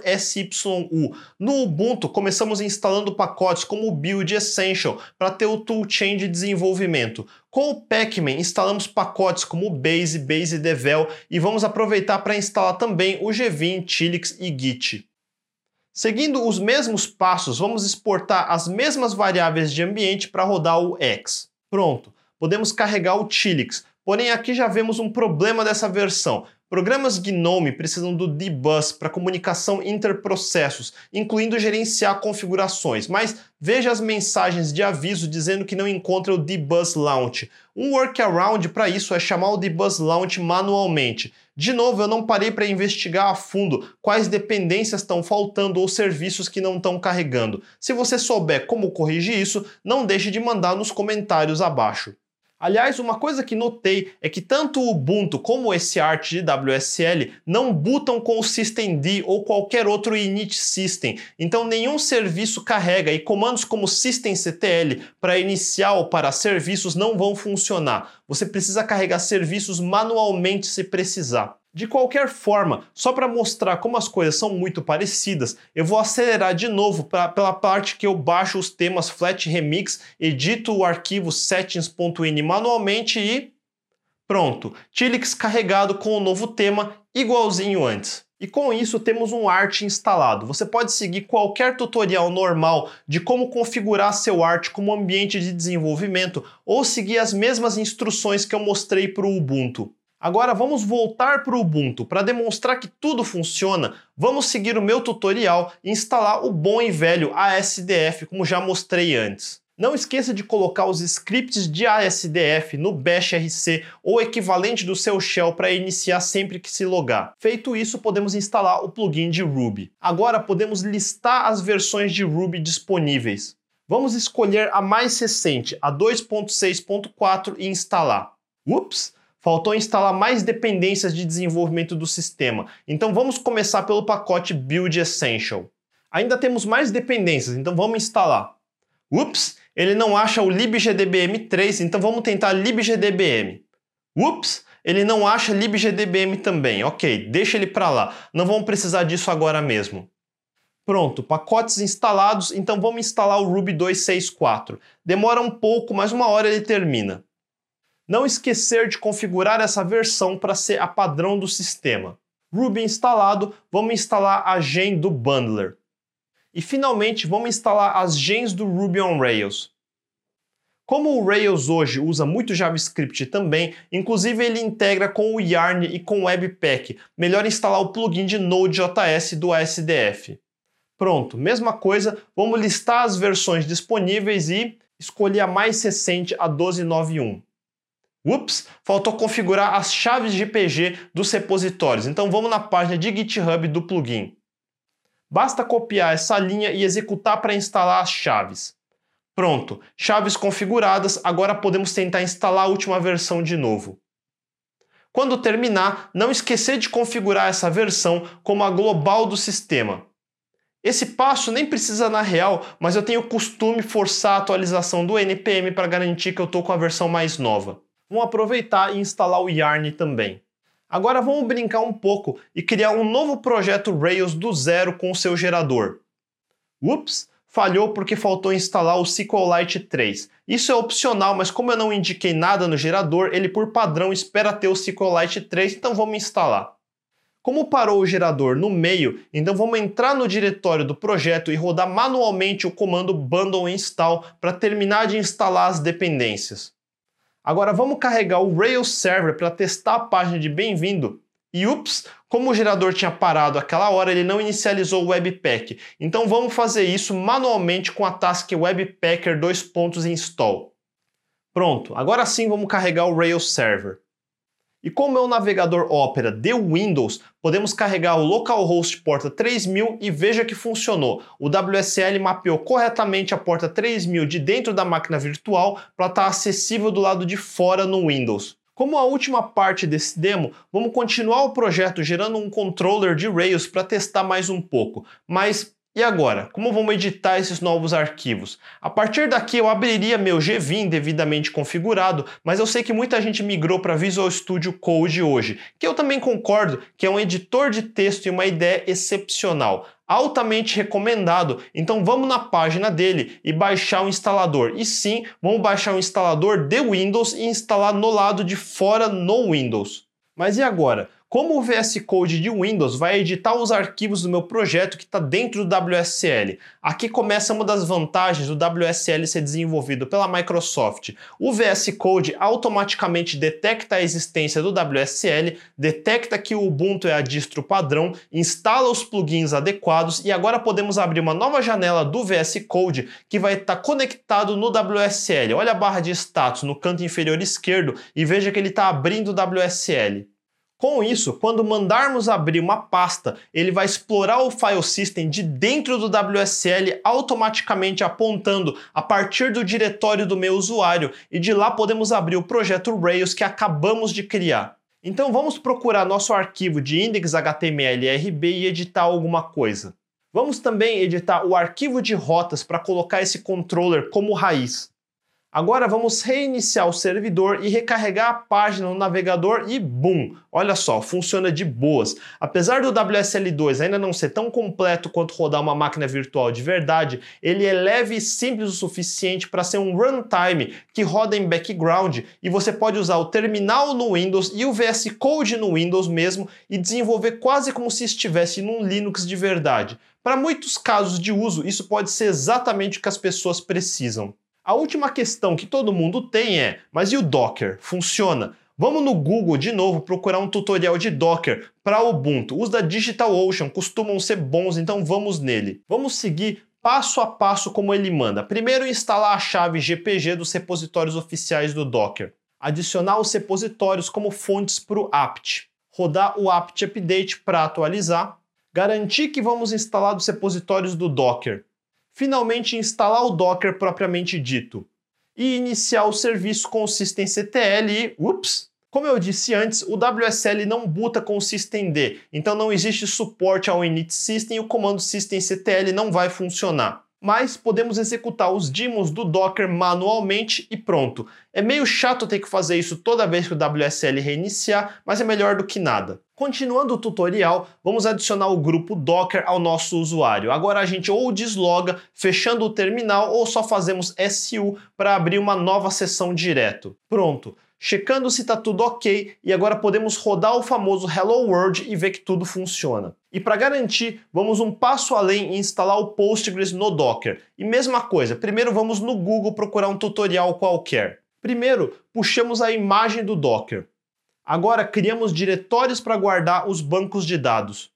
No Ubuntu, começamos instalando pacotes como o Build Essential para ter o toolchain de desenvolvimento. Com o Pacman, instalamos pacotes como o Base, Base Devel e vamos aproveitar para instalar também o Gvim, Tilix e Git. Seguindo os mesmos passos, vamos exportar as mesmas variáveis de ambiente para rodar o X. Pronto, podemos carregar o Tilix, porém aqui já vemos um problema dessa versão. Programas GNOME precisam do dbus para comunicação interprocessos, incluindo gerenciar configurações, mas veja as mensagens de aviso dizendo que não encontra o dbus launch. Um workaround para isso é chamar o dbus launch manualmente. De novo, eu não parei para investigar a fundo quais dependências estão faltando ou serviços que não estão carregando. Se você souber como corrigir isso, não deixe de mandar nos comentários abaixo. Aliás, uma coisa que notei é que tanto o Ubuntu como esse Art de WSL não bootam com o systemd ou qualquer outro init system, então nenhum serviço carrega e comandos como systemctl para iniciar ou para serviços não vão funcionar. Você precisa carregar serviços manualmente se precisar. De qualquer forma, só para mostrar como as coisas são muito parecidas, eu vou acelerar de novo pra, pela parte que eu baixo os temas Flat Remix, edito o arquivo settings.ini manualmente e pronto, Tilix carregado com o novo tema igualzinho antes. E com isso temos um Art instalado. Você pode seguir qualquer tutorial normal de como configurar seu Art como ambiente de desenvolvimento ou seguir as mesmas instruções que eu mostrei para o Ubuntu. Agora vamos voltar para o Ubuntu. Para demonstrar que tudo funciona, vamos seguir o meu tutorial e instalar o bom e velho ASDF, como já mostrei antes. Não esqueça de colocar os scripts de ASDF no Bash RC ou equivalente do seu shell para iniciar sempre que se logar. Feito isso, podemos instalar o plugin de Ruby. Agora podemos listar as versões de Ruby disponíveis. Vamos escolher a mais recente, a 2.6.4 e instalar. Ups! Faltou instalar mais dependências de desenvolvimento do sistema. Então vamos começar pelo pacote Build Essential. Ainda temos mais dependências, então vamos instalar. Ups, ele não acha o libgdbm3, então vamos tentar libgdbm. Ups, ele não acha libgdbm também. Ok, deixa ele para lá. Não vamos precisar disso agora mesmo. Pronto, pacotes instalados, então vamos instalar o Ruby 264. Demora um pouco, mas uma hora ele termina. Não esquecer de configurar essa versão para ser a padrão do sistema. Ruby instalado, vamos instalar a gen do bundler. E finalmente vamos instalar as gens do Ruby on Rails. Como o Rails hoje usa muito JavaScript também, inclusive ele integra com o Yarn e com o Webpack, melhor instalar o plugin de Node.js do ASDF. Pronto, mesma coisa, vamos listar as versões disponíveis e escolher a mais recente, a 1291. Ups, faltou configurar as chaves de PG dos repositórios. Então vamos na página de GitHub do plugin. Basta copiar essa linha e executar para instalar as chaves. Pronto, chaves configuradas, agora podemos tentar instalar a última versão de novo. Quando terminar, não esquecer de configurar essa versão como a global do sistema. Esse passo nem precisa na real, mas eu tenho costume forçar a atualização do NPM para garantir que eu estou com a versão mais nova. Vamos aproveitar e instalar o Yarn também. Agora vamos brincar um pouco e criar um novo projeto Rails do zero com o seu gerador. Ups, falhou porque faltou instalar o SQLite 3. Isso é opcional, mas como eu não indiquei nada no gerador, ele por padrão espera ter o SQLite 3, então vamos instalar. Como parou o gerador no meio, então vamos entrar no diretório do projeto e rodar manualmente o comando bundle install para terminar de instalar as dependências. Agora vamos carregar o Rails Server para testar a página de bem-vindo. E ups, como o gerador tinha parado aquela hora, ele não inicializou o Webpack. Então vamos fazer isso manualmente com a task Webpacker dois pontos install. Pronto, agora sim vamos carregar o Rails Server. E com o meu navegador Opera de Windows, podemos carregar o localhost porta 3000 e veja que funcionou. O WSL mapeou corretamente a porta 3000 de dentro da máquina virtual para estar tá acessível do lado de fora no Windows. Como a última parte desse demo, vamos continuar o projeto gerando um controller de Rails para testar mais um pouco, mas e agora, como vamos editar esses novos arquivos? A partir daqui eu abriria meu Gvim devidamente configurado, mas eu sei que muita gente migrou para Visual Studio Code hoje, que eu também concordo que é um editor de texto e uma ideia excepcional altamente recomendado. Então vamos na página dele e baixar o instalador. E sim, vamos baixar o instalador de Windows e instalar no lado de fora no Windows. Mas e agora? Como o VS Code de Windows vai editar os arquivos do meu projeto que está dentro do WSL? Aqui começa uma das vantagens do WSL ser desenvolvido pela Microsoft. O VS Code automaticamente detecta a existência do WSL, detecta que o Ubuntu é a distro padrão, instala os plugins adequados e agora podemos abrir uma nova janela do VS Code que vai estar tá conectado no WSL. Olha a barra de status no canto inferior esquerdo e veja que ele está abrindo o WSL. Com isso, quando mandarmos abrir uma pasta, ele vai explorar o file system de dentro do WSL automaticamente apontando a partir do diretório do meu usuário e de lá podemos abrir o projeto Rails que acabamos de criar. Então vamos procurar nosso arquivo de index.html.rb e editar alguma coisa. Vamos também editar o arquivo de rotas para colocar esse controller como raiz. Agora vamos reiniciar o servidor e recarregar a página no navegador e boom! Olha só, funciona de boas. Apesar do WSL2 ainda não ser tão completo quanto rodar uma máquina virtual de verdade, ele é leve e simples o suficiente para ser um runtime que roda em background e você pode usar o terminal no Windows e o VS Code no Windows mesmo e desenvolver quase como se estivesse num Linux de verdade. Para muitos casos de uso, isso pode ser exatamente o que as pessoas precisam. A última questão que todo mundo tem é: mas e o Docker? Funciona? Vamos no Google de novo procurar um tutorial de Docker para Ubuntu. Os da DigitalOcean costumam ser bons, então vamos nele. Vamos seguir passo a passo como ele manda. Primeiro, instalar a chave GPG dos repositórios oficiais do Docker. Adicionar os repositórios como fontes para o apt. Rodar o apt update para atualizar. Garantir que vamos instalar os repositórios do Docker finalmente instalar o Docker propriamente dito e iniciar o serviço com o systemctl e, ups, como eu disse antes, o WSL não buta com o systemd, então não existe suporte ao init system e o comando systemctl não vai funcionar mas podemos executar os daemons do Docker manualmente e pronto. É meio chato ter que fazer isso toda vez que o WSL reiniciar, mas é melhor do que nada. Continuando o tutorial, vamos adicionar o grupo Docker ao nosso usuário. Agora a gente ou desloga, fechando o terminal, ou só fazemos SU para abrir uma nova sessão direto. Pronto checando se está tudo ok e agora podemos rodar o famoso Hello World e ver que tudo funciona. E para garantir, vamos um passo além e instalar o Postgres no Docker. E mesma coisa, primeiro vamos no Google procurar um tutorial qualquer. Primeiro, puxamos a imagem do Docker. Agora criamos diretórios para guardar os bancos de dados.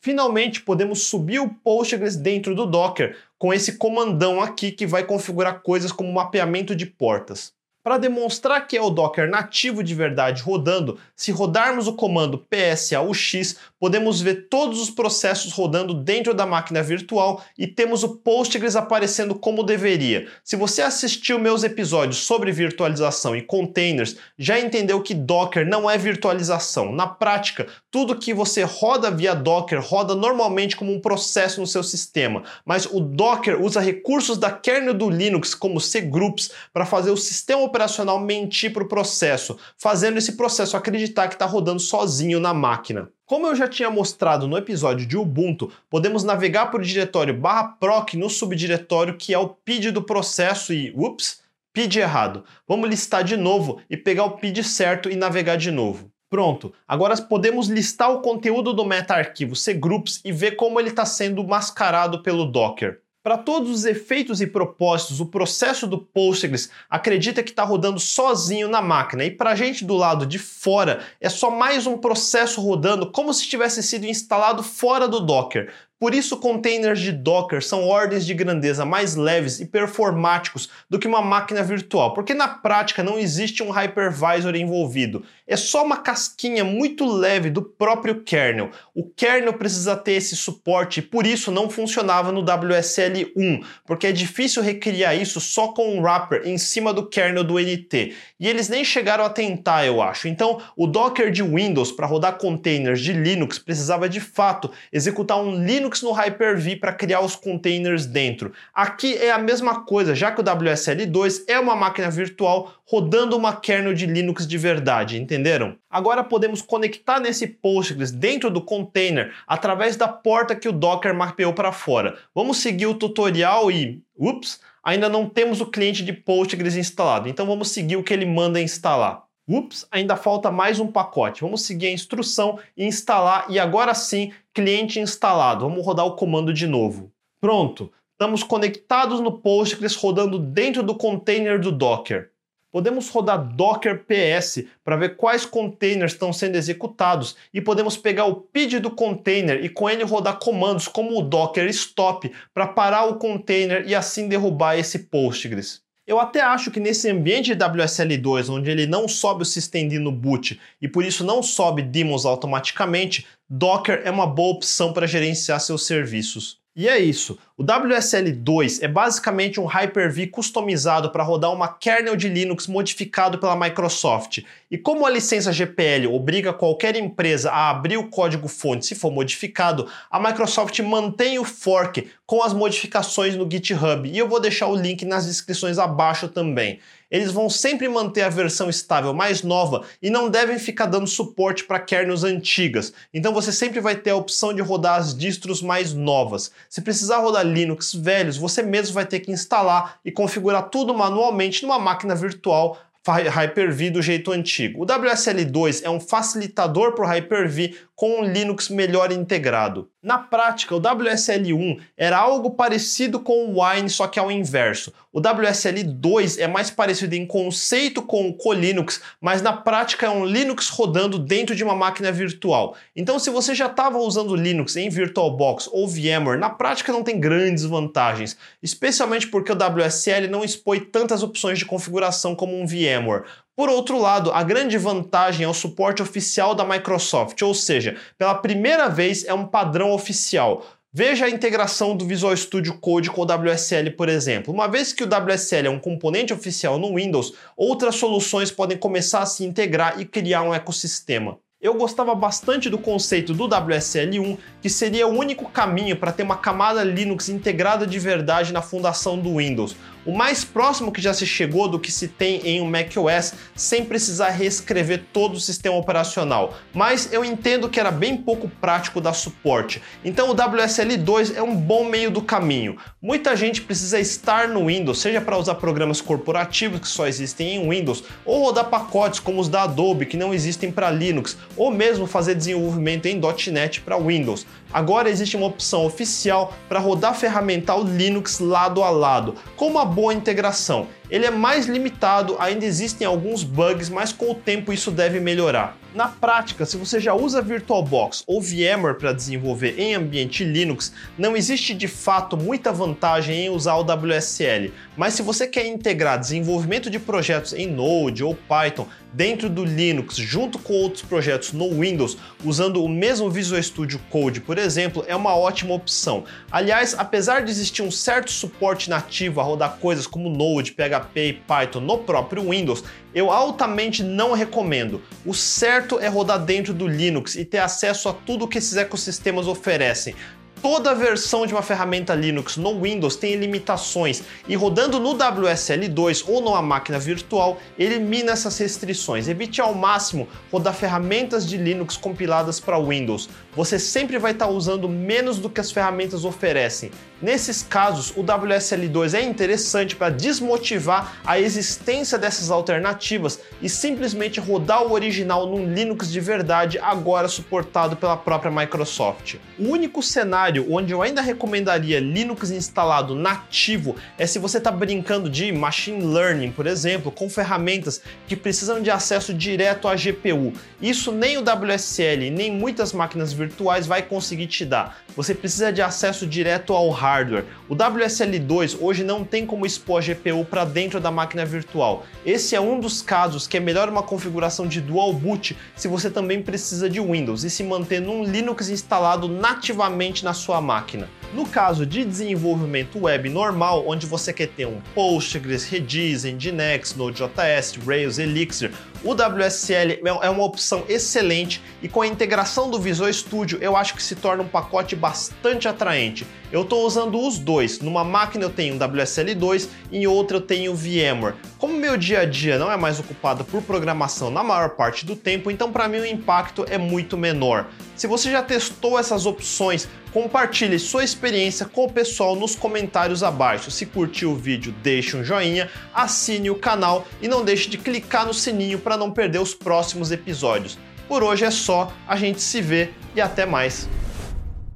Finalmente, podemos subir o Postgres dentro do Docker com esse comandão aqui que vai configurar coisas como mapeamento de portas. Para demonstrar que é o Docker nativo de verdade rodando, se rodarmos o comando psaux, podemos ver todos os processos rodando dentro da máquina virtual e temos o Postgres aparecendo como deveria. Se você assistiu meus episódios sobre virtualização e containers, já entendeu que Docker não é virtualização. Na prática, tudo que você roda via Docker roda normalmente como um processo no seu sistema, mas o Docker usa recursos da kernel do Linux, como cgroups, para fazer o sistema operacional mentir para o processo, fazendo esse processo acreditar que está rodando sozinho na máquina. Como eu já tinha mostrado no episódio de Ubuntu, podemos navegar por diretório barra proc no subdiretório que é o PID do processo e, ups, PID errado. Vamos listar de novo e pegar o PID certo e navegar de novo. Pronto, agora podemos listar o conteúdo do meta-arquivo cgroups e ver como ele está sendo mascarado pelo Docker. Para todos os efeitos e propósitos, o processo do Postgres acredita que está rodando sozinho na máquina e para a gente do lado de fora é só mais um processo rodando como se tivesse sido instalado fora do Docker. Por isso, containers de Docker são ordens de grandeza mais leves e performáticos do que uma máquina virtual, porque na prática não existe um hypervisor envolvido. É só uma casquinha muito leve do próprio kernel. O kernel precisa ter esse suporte e por isso não funcionava no WSL1, porque é difícil recriar isso só com um wrapper em cima do kernel do NT. E eles nem chegaram a tentar, eu acho. Então, o Docker de Windows para rodar containers de Linux precisava de fato executar um Linux no Hyper-V para criar os containers dentro. Aqui é a mesma coisa, já que o WSL2 é uma máquina virtual rodando uma kernel de Linux de verdade, entenderam? Agora podemos conectar nesse Postgres dentro do container através da porta que o Docker mapeou para fora. Vamos seguir o tutorial e, ups, ainda não temos o cliente de Postgres instalado, então vamos seguir o que ele manda instalar. Ups, ainda falta mais um pacote. Vamos seguir a instrução e instalar e agora sim, cliente instalado. Vamos rodar o comando de novo. Pronto, estamos conectados no Postgres rodando dentro do container do Docker. Podemos rodar Docker PS para ver quais containers estão sendo executados e podemos pegar o PID do container e com ele rodar comandos como o docker stop para parar o container e assim derrubar esse Postgres. Eu até acho que nesse ambiente de WSL2, onde ele não sobe o systemd no boot e por isso não sobe daemons automaticamente, Docker é uma boa opção para gerenciar seus serviços. E é isso. O WSL2 é basicamente um Hyper-V customizado para rodar uma kernel de Linux modificado pela Microsoft. E como a licença GPL obriga qualquer empresa a abrir o código-fonte se for modificado, a Microsoft mantém o fork com as modificações no GitHub. E eu vou deixar o link nas descrições abaixo também eles vão sempre manter a versão estável mais nova e não devem ficar dando suporte para kernels antigas. Então você sempre vai ter a opção de rodar as distros mais novas. Se precisar rodar Linux velhos, você mesmo vai ter que instalar e configurar tudo manualmente numa máquina virtual Hyper-V do jeito antigo. O WSL2 é um facilitador para o Hyper-V com um Linux melhor integrado. Na prática, o WSL1 era algo parecido com o Wine, só que ao inverso. O WSL2 é mais parecido em conceito com o Colinux, mas na prática é um Linux rodando dentro de uma máquina virtual. Então, se você já estava usando Linux em VirtualBox ou VMware, na prática não tem grandes vantagens, especialmente porque o WSL não expõe tantas opções de configuração como um VMware. Por outro lado, a grande vantagem é o suporte oficial da Microsoft, ou seja, pela primeira vez é um padrão oficial. Veja a integração do Visual Studio Code com o WSL, por exemplo. Uma vez que o WSL é um componente oficial no Windows, outras soluções podem começar a se integrar e criar um ecossistema. Eu gostava bastante do conceito do WSL1, que seria o único caminho para ter uma camada Linux integrada de verdade na fundação do Windows, o mais próximo que já se chegou do que se tem em um macOS sem precisar reescrever todo o sistema operacional. Mas eu entendo que era bem pouco prático dar suporte. Então o WSL2 é um bom meio do caminho. Muita gente precisa estar no Windows, seja para usar programas corporativos que só existem em Windows, ou rodar pacotes como os da Adobe que não existem para Linux, ou mesmo fazer desenvolvimento em .NET para Windows. Agora existe uma opção oficial para rodar ferramental Linux lado a lado, com uma boa integração. Ele é mais limitado, ainda existem alguns bugs, mas com o tempo isso deve melhorar. Na prática, se você já usa VirtualBox ou VMware para desenvolver em ambiente Linux, não existe de fato muita vantagem em usar o WSL. Mas se você quer integrar desenvolvimento de projetos em Node ou Python dentro do Linux junto com outros projetos no Windows, usando o mesmo Visual Studio Code, por exemplo, é uma ótima opção. Aliás, apesar de existir um certo suporte nativo a rodar coisas como Node, PHP e Python no próprio Windows, eu altamente não recomendo. O certo é rodar dentro do Linux e ter acesso a tudo que esses ecossistemas oferecem. Toda versão de uma ferramenta Linux no Windows tem limitações e rodando no WSL2 ou numa máquina virtual elimina essas restrições. Evite ao máximo rodar ferramentas de Linux compiladas para Windows. Você sempre vai estar usando menos do que as ferramentas oferecem. Nesses casos, o WSL2 é interessante para desmotivar a existência dessas alternativas e simplesmente rodar o original num Linux de verdade, agora suportado pela própria Microsoft. O único cenário onde eu ainda recomendaria Linux instalado nativo é se você está brincando de machine learning, por exemplo, com ferramentas que precisam de acesso direto à GPU. Isso nem o WSL nem muitas máquinas virtuais vai conseguir te dar. Você precisa de acesso direto ao hardware. O WSL2 hoje não tem como expor a GPU para dentro da máquina virtual. Esse é um dos casos que é melhor uma configuração de dual boot se você também precisa de Windows e se manter num Linux instalado nativamente na sua máquina. No caso de desenvolvimento web normal, onde você quer ter um Postgres, Redis, Nginx, Node.js, Rails, Elixir, o WSL é, é uma opção excelente e com a integração do Visual Studio eu acho que se torna um pacote bastante atraente. Eu estou usando os dois. Numa máquina eu tenho um WSL2 e em outra eu tenho VMware. Como meu dia a dia não é mais ocupado por programação na maior parte do tempo, então para mim o impacto é muito menor. Se você já testou essas opções, compartilhe sua experiência com o pessoal nos comentários abaixo. Se curtiu o vídeo, deixe um joinha, assine o canal e não deixe de clicar no sininho para não perder os próximos episódios. Por hoje é só, a gente se vê e até mais.